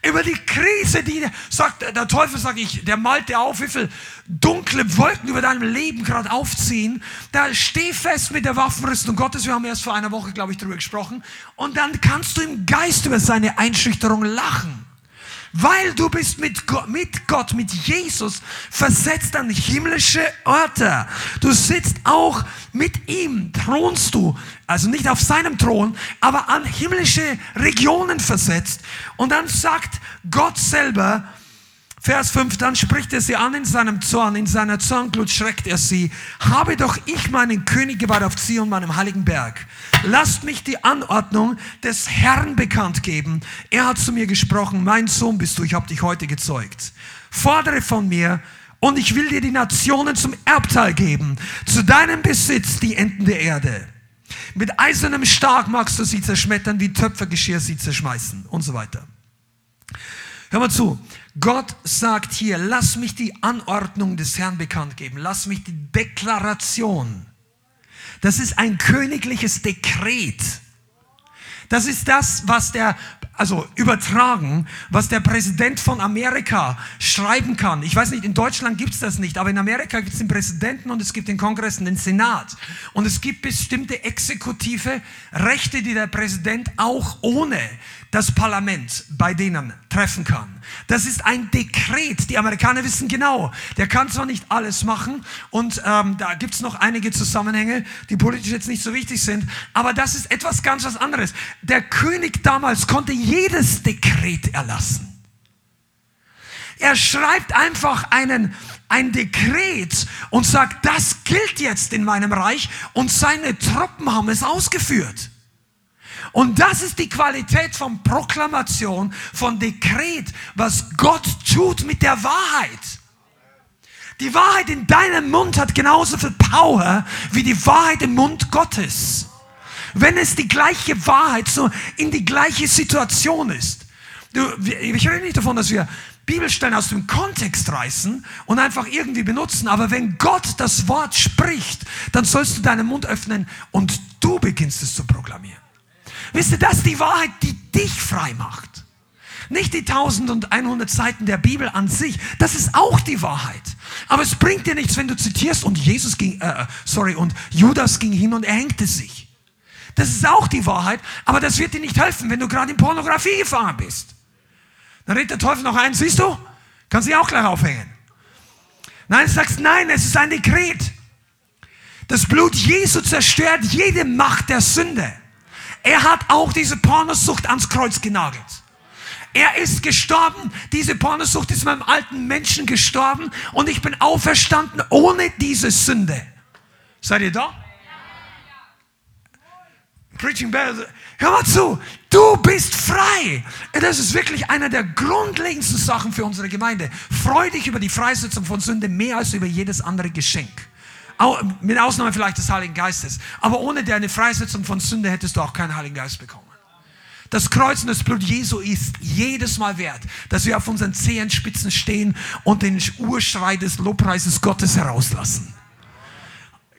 Speaker 1: über die Krise, die sagt, der Teufel sagt ich, der malt dir auf, wie viel dunkle Wolken über deinem Leben gerade aufziehen. Da steh fest mit der Waffenrüstung Gottes. Wir haben erst vor einer Woche, glaube ich, darüber gesprochen. Und dann kannst du im Geist über seine Einschüchterung lachen. Weil du bist mit Gott, mit Gott, mit Jesus versetzt an himmlische Orte. Du sitzt auch mit ihm, thronst du, also nicht auf seinem Thron, aber an himmlische Regionen versetzt. Und dann sagt Gott selber, Vers 5, dann spricht er sie an in seinem Zorn, in seiner Zornglut schreckt er sie. Habe doch ich meinen König geweiht auf Zion, meinem heiligen Berg. Lasst mich die Anordnung des Herrn bekannt geben. Er hat zu mir gesprochen, mein Sohn bist du, ich habe dich heute gezeugt. Fordere von mir und ich will dir die Nationen zum Erbteil geben, zu deinem Besitz die Enden der Erde. Mit eisernem Stark magst du sie zerschmettern, wie Töpfergeschirr sie zerschmeißen und so weiter. Hör mal zu. Gott sagt hier, lass mich die Anordnung des Herrn bekannt geben. Lass mich die Deklaration. Das ist ein königliches Dekret. Das ist das, was der, also übertragen, was der Präsident von Amerika schreiben kann. Ich weiß nicht, in Deutschland gibt es das nicht, aber in Amerika gibt es den Präsidenten und es gibt den Kongress und den Senat. Und es gibt bestimmte exekutive Rechte, die der Präsident auch ohne das Parlament bei denen treffen kann. Das ist ein Dekret. Die Amerikaner wissen genau, der kann zwar nicht alles machen und ähm, da gibt es noch einige Zusammenhänge, die politisch jetzt nicht so wichtig sind, aber das ist etwas ganz was anderes. Der König damals konnte jedes Dekret erlassen. Er schreibt einfach einen, ein Dekret und sagt, das gilt jetzt in meinem Reich und seine Truppen haben es ausgeführt. Und das ist die Qualität von Proklamation, von Dekret, was Gott tut mit der Wahrheit. Die Wahrheit in deinem Mund hat genauso viel Power wie die Wahrheit im Mund Gottes. Wenn es die gleiche Wahrheit so in die gleiche Situation ist. Du, ich rede nicht davon, dass wir Bibelstellen aus dem Kontext reißen und einfach irgendwie benutzen, aber wenn Gott das Wort spricht, dann sollst du deinen Mund öffnen und du beginnst es zu proklamieren. Wisst ihr, das ist die Wahrheit, die dich frei macht. Nicht die 1100 Seiten der Bibel an sich. Das ist auch die Wahrheit. Aber es bringt dir nichts, wenn du zitierst und Jesus ging, äh, sorry, und Judas ging hin und er hängte sich. Das ist auch die Wahrheit, aber das wird dir nicht helfen, wenn du gerade in Pornografie gefangen bist. Dann redet der Teufel noch ein, siehst du? Kannst dich auch gleich aufhängen. Nein, du sagst, nein, es ist ein Dekret. Das Blut Jesu zerstört jede Macht der Sünde. Er hat auch diese Pornosucht ans Kreuz genagelt. Er ist gestorben. Diese Pornosucht ist meinem alten Menschen gestorben und ich bin auferstanden ohne diese Sünde. Seid ihr da? Preaching Bell. Hör mal zu. Du bist frei. Das ist wirklich einer der grundlegendsten Sachen für unsere Gemeinde. Freu dich über die Freisetzung von Sünde mehr als über jedes andere Geschenk. Mit Ausnahme vielleicht des Heiligen Geistes. Aber ohne deine Freisetzung von Sünde hättest du auch keinen Heiligen Geist bekommen. Das Kreuz und das Blut Jesu ist jedes Mal wert, dass wir auf unseren Zehenspitzen stehen und den Urschrei des Lobpreises Gottes herauslassen.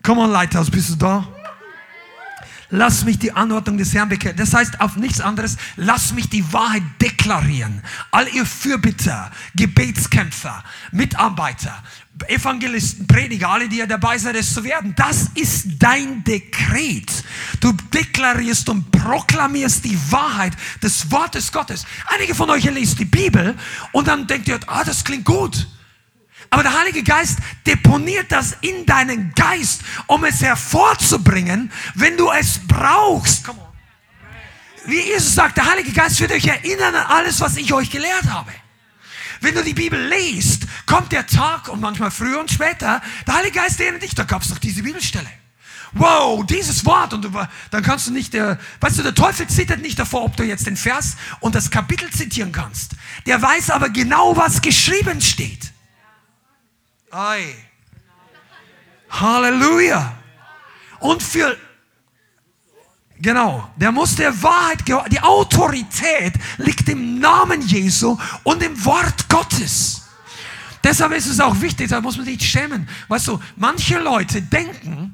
Speaker 1: Komm on, Lighthouse, bist du da? Lass mich die Anordnung des Herrn bekennen. Das heißt auf nichts anderes, lass mich die Wahrheit deklarieren. All ihr Fürbitter, Gebetskämpfer, Mitarbeiter, Evangelisten, Prediger, alle, die ja dabei sind, es zu werden. Das ist dein Dekret. Du deklarierst und proklamierst die Wahrheit des Wortes Gottes. Einige von euch lesen die Bibel und dann denkt ihr, ah, das klingt gut. Aber der Heilige Geist deponiert das in deinen Geist, um es hervorzubringen, wenn du es brauchst. Wie Jesus sagt, der Heilige Geist wird euch erinnern an alles, was ich euch gelehrt habe. Wenn du die Bibel liest, kommt der Tag und manchmal früher und später, der Heilige Geist erinnert dich, da gab es doch diese Bibelstelle. Wow, dieses Wort. Und du, dann kannst du nicht, der, weißt du, der Teufel zittert nicht davor, ob du jetzt den Vers und das Kapitel zitieren kannst. Der weiß aber genau, was geschrieben steht. Ei. Halleluja. Und für, genau, der muss der Wahrheit, die Autorität liegt im Namen Jesu und im Wort Gottes. Deshalb ist es auch wichtig, da muss man sich schämen. Weißt du, manche Leute denken,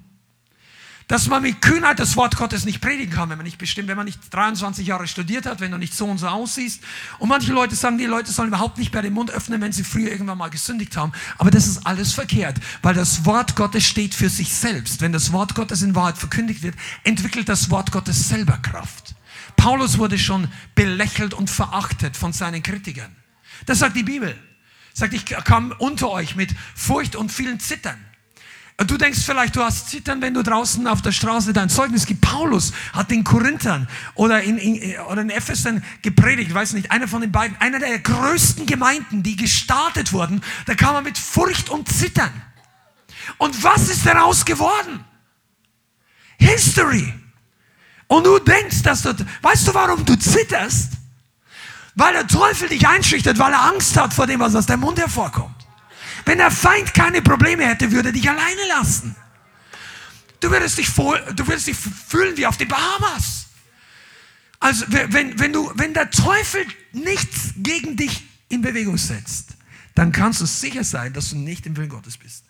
Speaker 1: dass man mit Kühnheit das Wort Gottes nicht predigen kann, wenn man nicht bestimmt, wenn man nicht 23 Jahre studiert hat, wenn du nicht so und so aussiehst. Und manche Leute sagen, die Leute sollen überhaupt nicht mehr den Mund öffnen, wenn sie früher irgendwann mal gesündigt haben. Aber das ist alles verkehrt, weil das Wort Gottes steht für sich selbst. Wenn das Wort Gottes in Wahrheit verkündigt wird, entwickelt das Wort Gottes selber Kraft. Paulus wurde schon belächelt und verachtet von seinen Kritikern. Das sagt die Bibel. Sagt, ich kam unter euch mit Furcht und vielen Zittern. Du denkst vielleicht, du hast Zittern, wenn du draußen auf der Straße dein Zeugnis gibst. Paulus hat in Korinthern oder in, in, oder in Epheser gepredigt, weiß nicht, einer von den beiden, einer der größten Gemeinden, die gestartet wurden, da kam er mit Furcht und Zittern. Und was ist daraus geworden? History. Und du denkst, dass du, weißt du, warum du zitterst? Weil der Teufel dich einschüchtert, weil er Angst hat vor dem, was aus deinem Mund hervorkommt. Wenn der Feind keine Probleme hätte, würde er dich alleine lassen. Du würdest dich, du würdest dich fühlen wie auf den Bahamas. Also wenn, wenn, du, wenn der Teufel nichts gegen dich in Bewegung setzt, dann kannst du sicher sein, dass du nicht im Willen Gottes bist.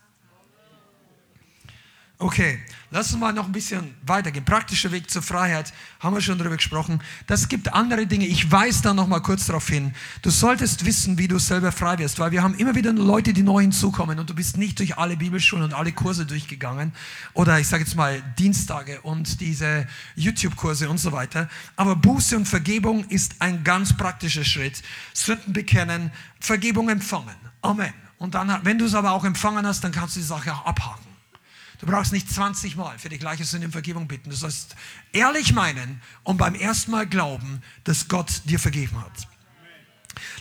Speaker 1: Okay, lass uns mal noch ein bisschen weitergehen. Praktischer Weg zur Freiheit, haben wir schon darüber gesprochen. Das gibt andere Dinge. Ich weise da noch mal kurz darauf hin. Du solltest wissen, wie du selber frei wirst, weil wir haben immer wieder Leute, die neu hinzukommen und du bist nicht durch alle Bibelschulen und alle Kurse durchgegangen oder ich sage jetzt mal Dienstage und diese YouTube-Kurse und so weiter. Aber Buße und Vergebung ist ein ganz praktischer Schritt. Sünden bekennen, Vergebung empfangen. Amen. Und dann, wenn du es aber auch empfangen hast, dann kannst du die Sache auch abhaken. Du brauchst nicht 20 Mal für die gleiche Sünde um Vergebung bitten. Du sollst ehrlich meinen und beim ersten Mal glauben, dass Gott dir vergeben hat.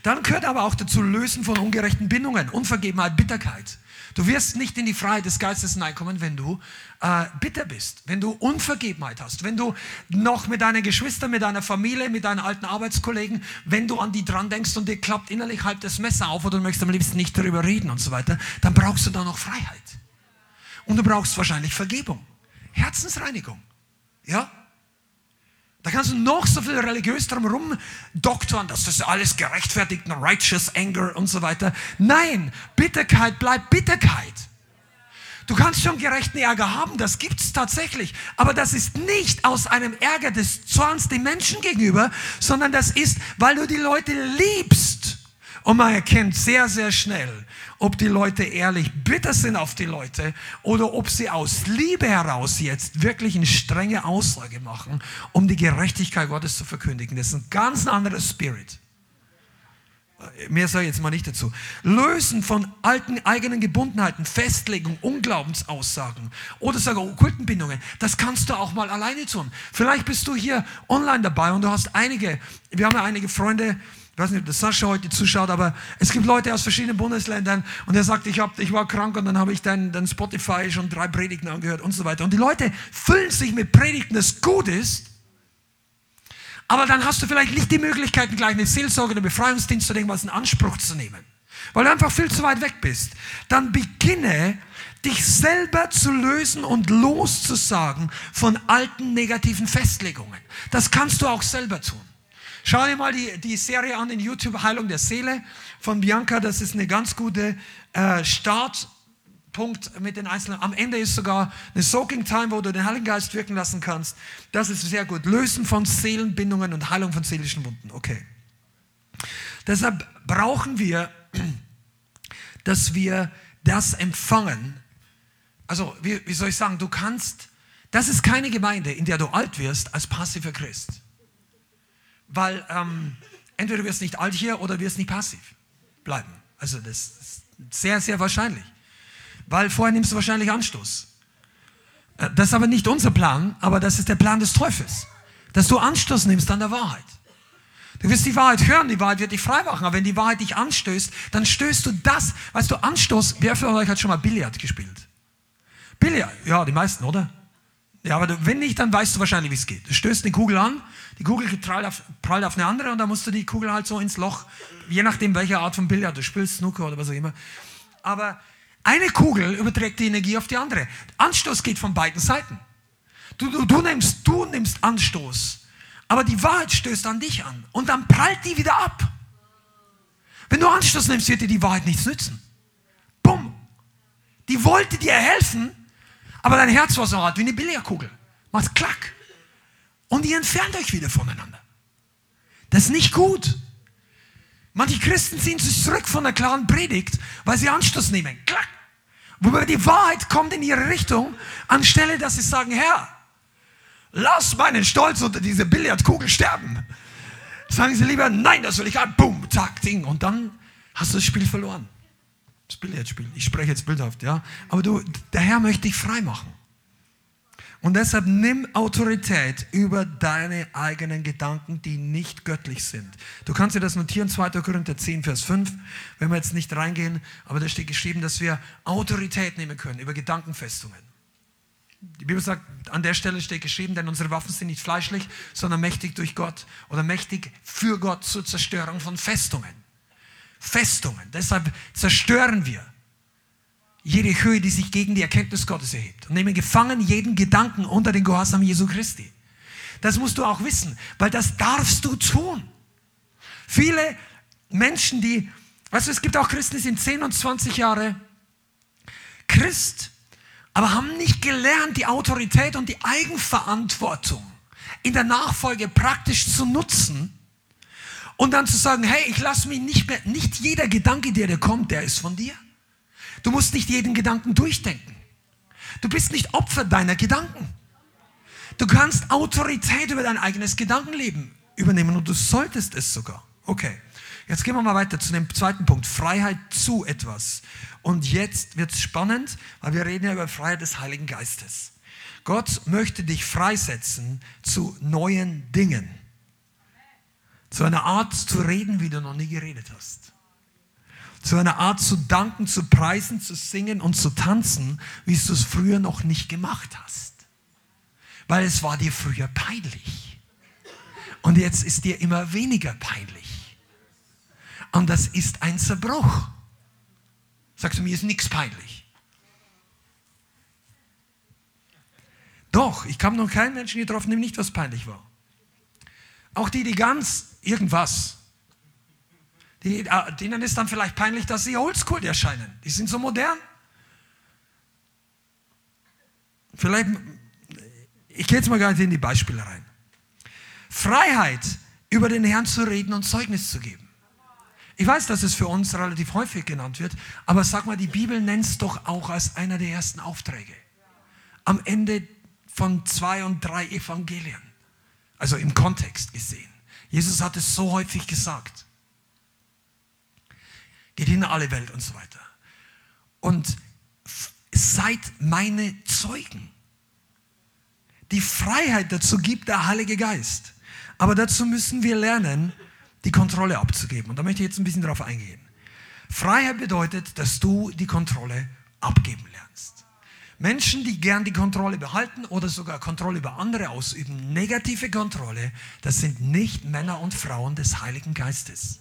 Speaker 1: Dann gehört aber auch dazu Lösen von ungerechten Bindungen, Unvergebenheit, Bitterkeit. Du wirst nicht in die Freiheit des Geistes hineinkommen, wenn du äh, bitter bist, wenn du Unvergebenheit hast, wenn du noch mit deinen Geschwistern, mit deiner Familie, mit deinen alten Arbeitskollegen, wenn du an die dran denkst und dir klappt innerlich halb das Messer auf oder du möchtest am liebsten nicht darüber reden und so weiter, dann brauchst du da noch Freiheit. Und du brauchst wahrscheinlich Vergebung. Herzensreinigung. Ja? Da kannst du noch so viel religiös drum rumdoktern, dass das alles gerechtfertigt, righteous anger und so weiter. Nein, Bitterkeit bleibt Bitterkeit. Du kannst schon gerechten Ärger haben, das gibt es tatsächlich. Aber das ist nicht aus einem Ärger des Zorns den Menschen gegenüber, sondern das ist, weil du die Leute liebst. Und man erkennt sehr, sehr schnell, ob die Leute ehrlich bitter sind auf die Leute oder ob sie aus Liebe heraus jetzt wirklich eine strenge Aussage machen, um die Gerechtigkeit Gottes zu verkündigen. Das ist ein ganz anderer Spirit. Mehr sage ich jetzt mal nicht dazu. Lösen von alten eigenen Gebundenheiten, Festlegung, Unglaubensaussagen oder sogar okkulten Bindungen, das kannst du auch mal alleine tun. Vielleicht bist du hier online dabei und du hast einige, wir haben ja einige Freunde, ich weiß nicht, ob der Sascha heute zuschaut, aber es gibt Leute aus verschiedenen Bundesländern und er sagt, ich, hab, ich war krank und dann habe ich dein, dein Spotify schon drei Predigten angehört und so weiter. Und die Leute füllen sich mit Predigten, das gut ist, aber dann hast du vielleicht nicht die Möglichkeit, gleich eine Seelsorge oder Befreiungsdienst oder irgendwas in Anspruch zu nehmen, weil du einfach viel zu weit weg bist. Dann beginne, dich selber zu lösen und loszusagen von alten negativen Festlegungen. Das kannst du auch selber tun. Schau dir mal die, die Serie an in YouTube, Heilung der Seele von Bianca. Das ist eine ganz gute äh, Startpunkt mit den Einzelnen. Am Ende ist sogar eine Soaking Time, wo du den Heiligen Geist wirken lassen kannst. Das ist sehr gut. Lösen von Seelenbindungen und Heilung von seelischen Wunden. Okay. Deshalb brauchen wir, <clears throat> dass wir das empfangen. Also, wie, wie soll ich sagen, du kannst, das ist keine Gemeinde, in der du alt wirst als passiver Christ. Weil ähm, entweder du wirst nicht alt hier oder wirst nicht passiv bleiben. Also das ist sehr, sehr wahrscheinlich. Weil vorher nimmst du wahrscheinlich Anstoß. Äh, das ist aber nicht unser Plan, aber das ist der Plan des Teufels. Dass du Anstoß nimmst an der Wahrheit. Du wirst die Wahrheit hören, die Wahrheit wird dich frei machen. Aber wenn die Wahrheit dich anstößt, dann stößt du das. Weißt du, Anstoß, wer von euch hat schon mal Billard gespielt? Billard, ja, die meisten, oder? Ja, aber wenn nicht, dann weißt du wahrscheinlich, wie es geht. Du stößt eine Kugel an, die Kugel prallt auf, prallt auf eine andere und dann musst du die Kugel halt so ins Loch, je nachdem, welche Art von Billard du spielst, Snooker oder was auch immer. Aber eine Kugel überträgt die Energie auf die andere. Anstoß geht von beiden Seiten. Du, du, du, nimmst, du nimmst Anstoß, aber die Wahrheit stößt an dich an und dann prallt die wieder ab. Wenn du Anstoß nimmst, wird dir die Wahrheit nichts nützen. Bumm. Die wollte dir helfen, aber dein Herz war so hart wie eine Billardkugel. Macht klack. Und ihr entfernt euch wieder voneinander. Das ist nicht gut. Manche Christen ziehen sich zurück von der klaren Predigt, weil sie Anstoß nehmen. Klack. Wobei die Wahrheit kommt in ihre Richtung, anstelle dass sie sagen, Herr, lass meinen Stolz unter diese Billardkugel sterben. Sagen sie lieber, nein, das will ich an. Boom, zack, ding. Und dann hast du das Spiel verloren. Das Billardspiel. Ich spreche jetzt bildhaft, ja. Aber du, der Herr möchte dich frei machen. Und deshalb nimm Autorität über deine eigenen Gedanken, die nicht göttlich sind. Du kannst dir das notieren, 2. Korinther 10, Vers 5, wenn wir jetzt nicht reingehen, aber da steht geschrieben, dass wir Autorität nehmen können über Gedankenfestungen. Die Bibel sagt, an der Stelle steht geschrieben, denn unsere Waffen sind nicht fleischlich, sondern mächtig durch Gott oder mächtig für Gott zur Zerstörung von Festungen. Festungen. Deshalb zerstören wir jede Höhe, die sich gegen die Erkenntnis Gottes erhebt und nehmen gefangen jeden Gedanken unter den Gehorsam Jesu Christi. Das musst du auch wissen, weil das darfst du tun. Viele Menschen, die, weißt du, es gibt auch Christen, die sind 10 und 20 Jahre Christ, aber haben nicht gelernt, die Autorität und die Eigenverantwortung in der Nachfolge praktisch zu nutzen und dann zu sagen, hey, ich lasse mich nicht mehr, nicht jeder Gedanke, der dir kommt, der ist von dir. Du musst nicht jeden Gedanken durchdenken. Du bist nicht Opfer deiner Gedanken. Du kannst Autorität über dein eigenes Gedankenleben übernehmen und du solltest es sogar. Okay, jetzt gehen wir mal weiter zu dem zweiten Punkt. Freiheit zu etwas. Und jetzt wird es spannend, weil wir reden ja über Freiheit des Heiligen Geistes. Gott möchte dich freisetzen zu neuen Dingen. Zu einer Art zu reden, wie du noch nie geredet hast zu einer Art zu danken, zu preisen, zu singen und zu tanzen, wie du es früher noch nicht gemacht hast. Weil es war dir früher peinlich. Und jetzt ist dir immer weniger peinlich. Und das ist ein Zerbruch. Sagst du, mir ist nichts peinlich. Doch, ich habe noch keinen Menschen getroffen, dem nicht was peinlich war. Auch die, die ganz irgendwas die, äh, denen ist dann vielleicht peinlich, dass sie oldschool erscheinen. Die sind so modern. Vielleicht, ich gehe jetzt mal gar nicht in die Beispiele rein. Freiheit, über den Herrn zu reden und Zeugnis zu geben. Ich weiß, dass es für uns relativ häufig genannt wird, aber sag mal, die Bibel nennt es doch auch als einer der ersten Aufträge. Am Ende von zwei und drei Evangelien. Also im Kontext gesehen. Jesus hat es so häufig gesagt geht in alle Welt und so weiter. Und seid meine Zeugen. Die Freiheit dazu gibt der Heilige Geist. Aber dazu müssen wir lernen, die Kontrolle abzugeben. Und da möchte ich jetzt ein bisschen darauf eingehen. Freiheit bedeutet, dass du die Kontrolle abgeben lernst. Menschen, die gern die Kontrolle behalten oder sogar Kontrolle über andere ausüben, negative Kontrolle, das sind nicht Männer und Frauen des Heiligen Geistes.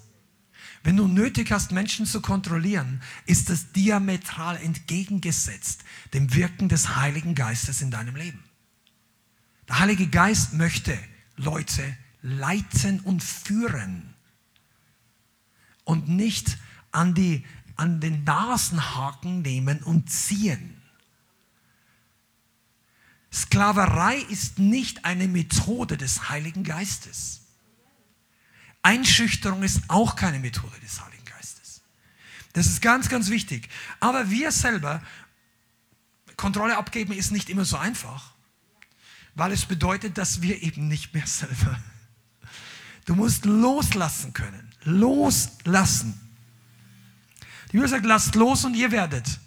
Speaker 1: Wenn du nötig hast, Menschen zu kontrollieren, ist das diametral entgegengesetzt dem Wirken des Heiligen Geistes in deinem Leben. Der Heilige Geist möchte Leute leiten und führen und nicht an, die, an den Nasenhaken nehmen und ziehen. Sklaverei ist nicht eine Methode des Heiligen Geistes. Einschüchterung ist auch keine Methode des Heiligen Geistes. Das ist ganz, ganz wichtig. Aber wir selber, Kontrolle abgeben ist nicht immer so einfach, weil es bedeutet, dass wir eben nicht mehr selber. Du musst loslassen können. Loslassen. Die Bibel sagt, lasst los und ihr werdet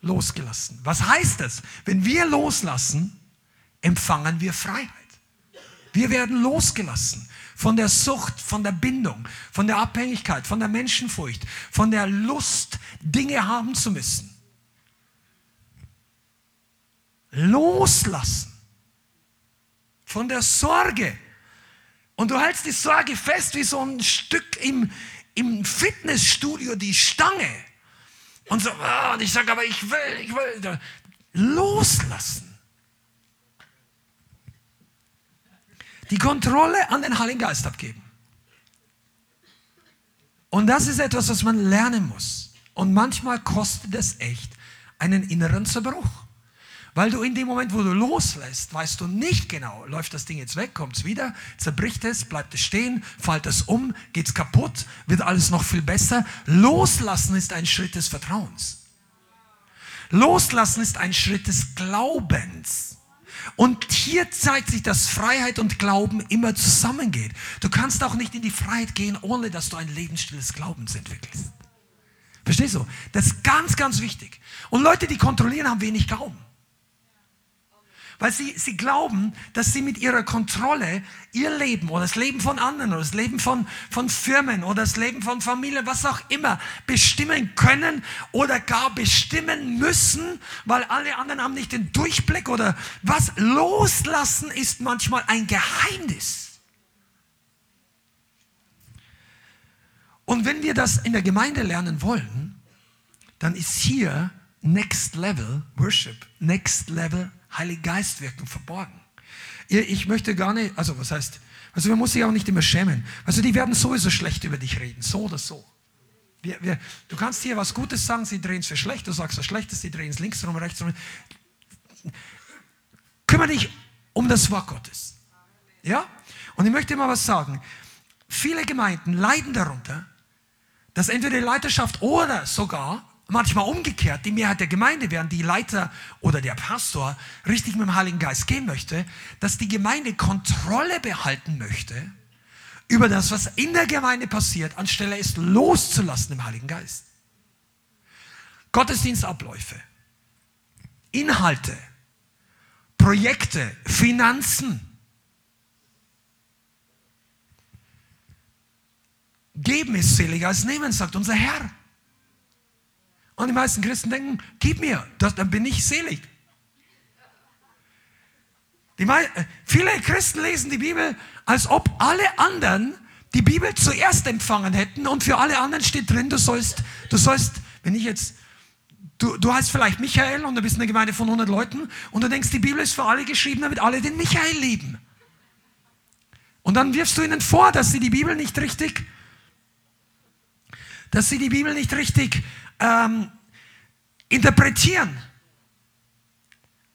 Speaker 1: losgelassen. Was heißt das? Wenn wir loslassen, empfangen wir Freiheit. Wir werden losgelassen von der Sucht, von der Bindung, von der Abhängigkeit, von der Menschenfurcht, von der Lust, Dinge haben zu müssen. Loslassen. Von der Sorge. Und du hältst die Sorge fest wie so ein Stück im, im Fitnessstudio, die Stange. Und so, ah, und ich sage, aber ich will, ich will. Loslassen. Die Kontrolle an den Heiligen Geist abgeben. Und das ist etwas, was man lernen muss. Und manchmal kostet es echt einen inneren Zerbruch. Weil du in dem Moment, wo du loslässt, weißt du nicht genau, läuft das Ding jetzt weg, kommt es wieder, zerbricht es, bleibt es stehen, fällt es um, geht es kaputt, wird alles noch viel besser. Loslassen ist ein Schritt des Vertrauens. Loslassen ist ein Schritt des Glaubens. Und hier zeigt sich, dass Freiheit und Glauben immer zusammengeht. Du kannst auch nicht in die Freiheit gehen, ohne dass du ein Lebensstil des Glaubens entwickelst. Verstehst du? Das ist ganz, ganz wichtig. Und Leute, die kontrollieren, haben wenig Glauben. Weil sie, sie glauben, dass sie mit ihrer Kontrolle ihr Leben oder das Leben von anderen oder das Leben von, von Firmen oder das Leben von Familien, was auch immer, bestimmen können oder gar bestimmen müssen, weil alle anderen haben nicht den Durchblick oder was. Loslassen ist manchmal ein Geheimnis. Und wenn wir das in der Gemeinde lernen wollen, dann ist hier Next Level Worship, Next Level Heilige Geistwirkung verborgen. Ich möchte gar nicht, also was heißt, also man muss sich auch nicht immer schämen. Also die werden sowieso schlecht über dich reden, so oder so. Wir, wir, du kannst hier was Gutes sagen, sie drehen es für schlecht, du sagst was Schlechtes, sie drehen es links rum, rechts rum. Kümmere dich um das Wort Gottes. Ja? Und ich möchte mal was sagen. Viele Gemeinden leiden darunter, dass entweder die Leiterschaft oder sogar manchmal umgekehrt, die Mehrheit der Gemeinde, während die Leiter oder der Pastor richtig mit dem Heiligen Geist gehen möchte, dass die Gemeinde Kontrolle behalten möchte über das, was in der Gemeinde passiert, anstelle es loszulassen im Heiligen Geist. Gottesdienstabläufe, Inhalte, Projekte, Finanzen. Geben ist seliger als nehmen, sagt unser Herr. Und die meisten Christen denken, gib mir, das, dann bin ich selig. Die, äh, viele Christen lesen die Bibel, als ob alle anderen die Bibel zuerst empfangen hätten und für alle anderen steht drin, du sollst, du sollst, wenn ich jetzt, du, du heißt vielleicht Michael und du bist eine Gemeinde von 100 Leuten und du denkst, die Bibel ist für alle geschrieben, damit alle den Michael lieben. Und dann wirfst du ihnen vor, dass sie die Bibel nicht richtig, dass sie die Bibel nicht richtig ähm, interpretieren.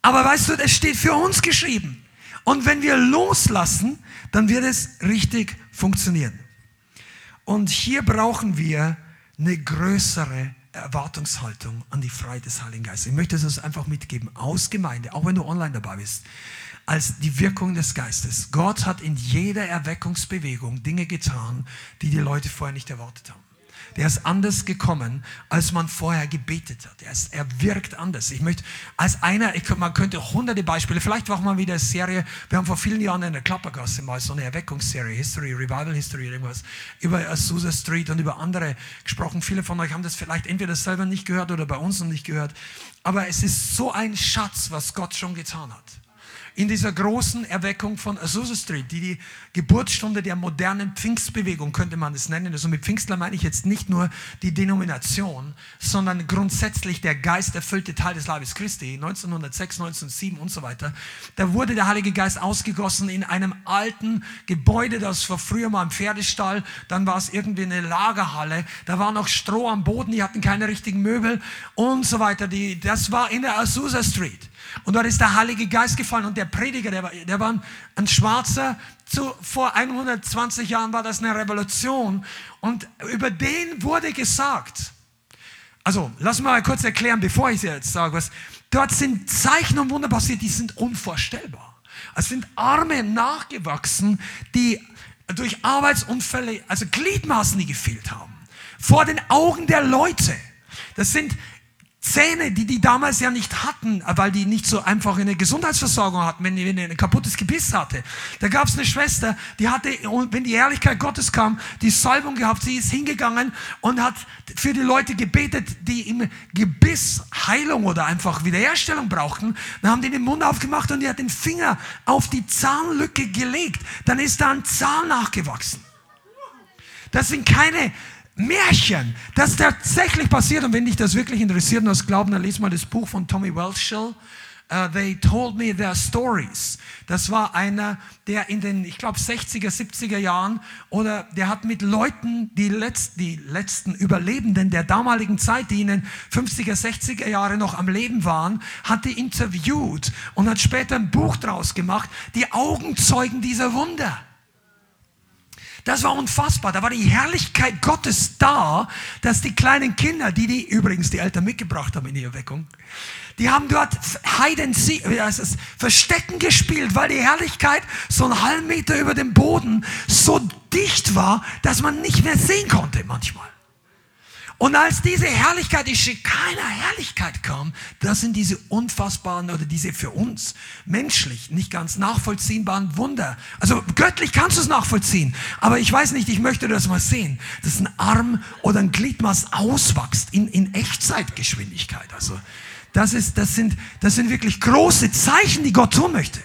Speaker 1: Aber weißt du, es steht für uns geschrieben. Und wenn wir loslassen, dann wird es richtig funktionieren. Und hier brauchen wir eine größere Erwartungshaltung an die Freiheit des Heiligen Geistes. Ich möchte es einfach mitgeben, aus Gemeinde, auch wenn du online dabei bist, als die Wirkung des Geistes. Gott hat in jeder Erweckungsbewegung Dinge getan, die die Leute vorher nicht erwartet haben. Der ist anders gekommen, als man vorher gebetet hat. Er, ist, er wirkt anders. Ich möchte als einer, ich, man könnte hunderte Beispiele, vielleicht machen wir wieder eine Serie. Wir haben vor vielen Jahren in der Klappergasse mal so eine Erweckungsserie, History, Revival History, irgendwas, über Azusa Street und über andere gesprochen. Viele von euch haben das vielleicht entweder selber nicht gehört oder bei uns noch nicht gehört. Aber es ist so ein Schatz, was Gott schon getan hat in dieser großen Erweckung von Azusa Street, die die Geburtsstunde der modernen Pfingstbewegung, könnte man es nennen. Also mit Pfingstler meine ich jetzt nicht nur die Denomination, sondern grundsätzlich der geisterfüllte Teil des Leibes Christi, 1906, 1907 und so weiter. Da wurde der Heilige Geist ausgegossen in einem alten Gebäude, das war früher mal ein Pferdestall, dann war es irgendwie eine Lagerhalle, da war noch Stroh am Boden, die hatten keine richtigen Möbel und so weiter. Die, das war in der Azusa Street. Und dort ist der Heilige Geist gefallen und der Prediger, der war, der war ein, Schwarzer. Zu, vor 120 Jahren war das eine Revolution. Und über den wurde gesagt, also lass mal kurz erklären, bevor ich jetzt sage, was. Dort sind Zeichen und Wunder passiert, die sind unvorstellbar. Es sind Arme nachgewachsen, die durch Arbeitsunfälle, also Gliedmaßen, die gefehlt haben. Vor den Augen der Leute. Das sind Zähne, die die damals ja nicht hatten, weil die nicht so einfach eine Gesundheitsversorgung hatten, wenn die ein kaputtes Gebiss hatte. Da gab es eine Schwester, die hatte, wenn die Herrlichkeit Gottes kam, die Salbung gehabt. Sie ist hingegangen und hat für die Leute gebetet, die im Gebiss Heilung oder einfach Wiederherstellung brauchten. Dann haben die den Mund aufgemacht und die hat den Finger auf die Zahnlücke gelegt. Dann ist da ein Zahn nachgewachsen. Das sind keine Märchen, das tatsächlich passiert. Und wenn dich das wirklich interessiert und das glauben, dann lies mal das Buch von Tommy Welshel. Uh, they told me their stories. Das war einer, der in den, ich glaube, 60er, 70er Jahren oder der hat mit Leuten, die, letzt, die letzten Überlebenden der damaligen Zeit, die in den 50er, 60er Jahre noch am Leben waren, hat die interviewt und hat später ein Buch draus gemacht, die Augenzeugen dieser Wunder. Das war unfassbar. Da war die Herrlichkeit Gottes da, dass die kleinen Kinder, die die übrigens die Eltern mitgebracht haben in die Erweckung, die haben dort Heiden, wie heißt es, Verstecken gespielt, weil die Herrlichkeit so einen halben Meter über dem Boden so dicht war, dass man nicht mehr sehen konnte manchmal. Und als diese Herrlichkeit, die Shekinah Herrlichkeit kam, das sind diese unfassbaren oder diese für uns menschlich nicht ganz nachvollziehbaren Wunder. Also göttlich kannst du es nachvollziehen, aber ich weiß nicht, ich möchte das mal sehen, dass ein Arm oder ein Gliedmaß auswächst in, in Echtzeitgeschwindigkeit. Also das, ist, das, sind, das sind wirklich große Zeichen, die Gott tun möchte.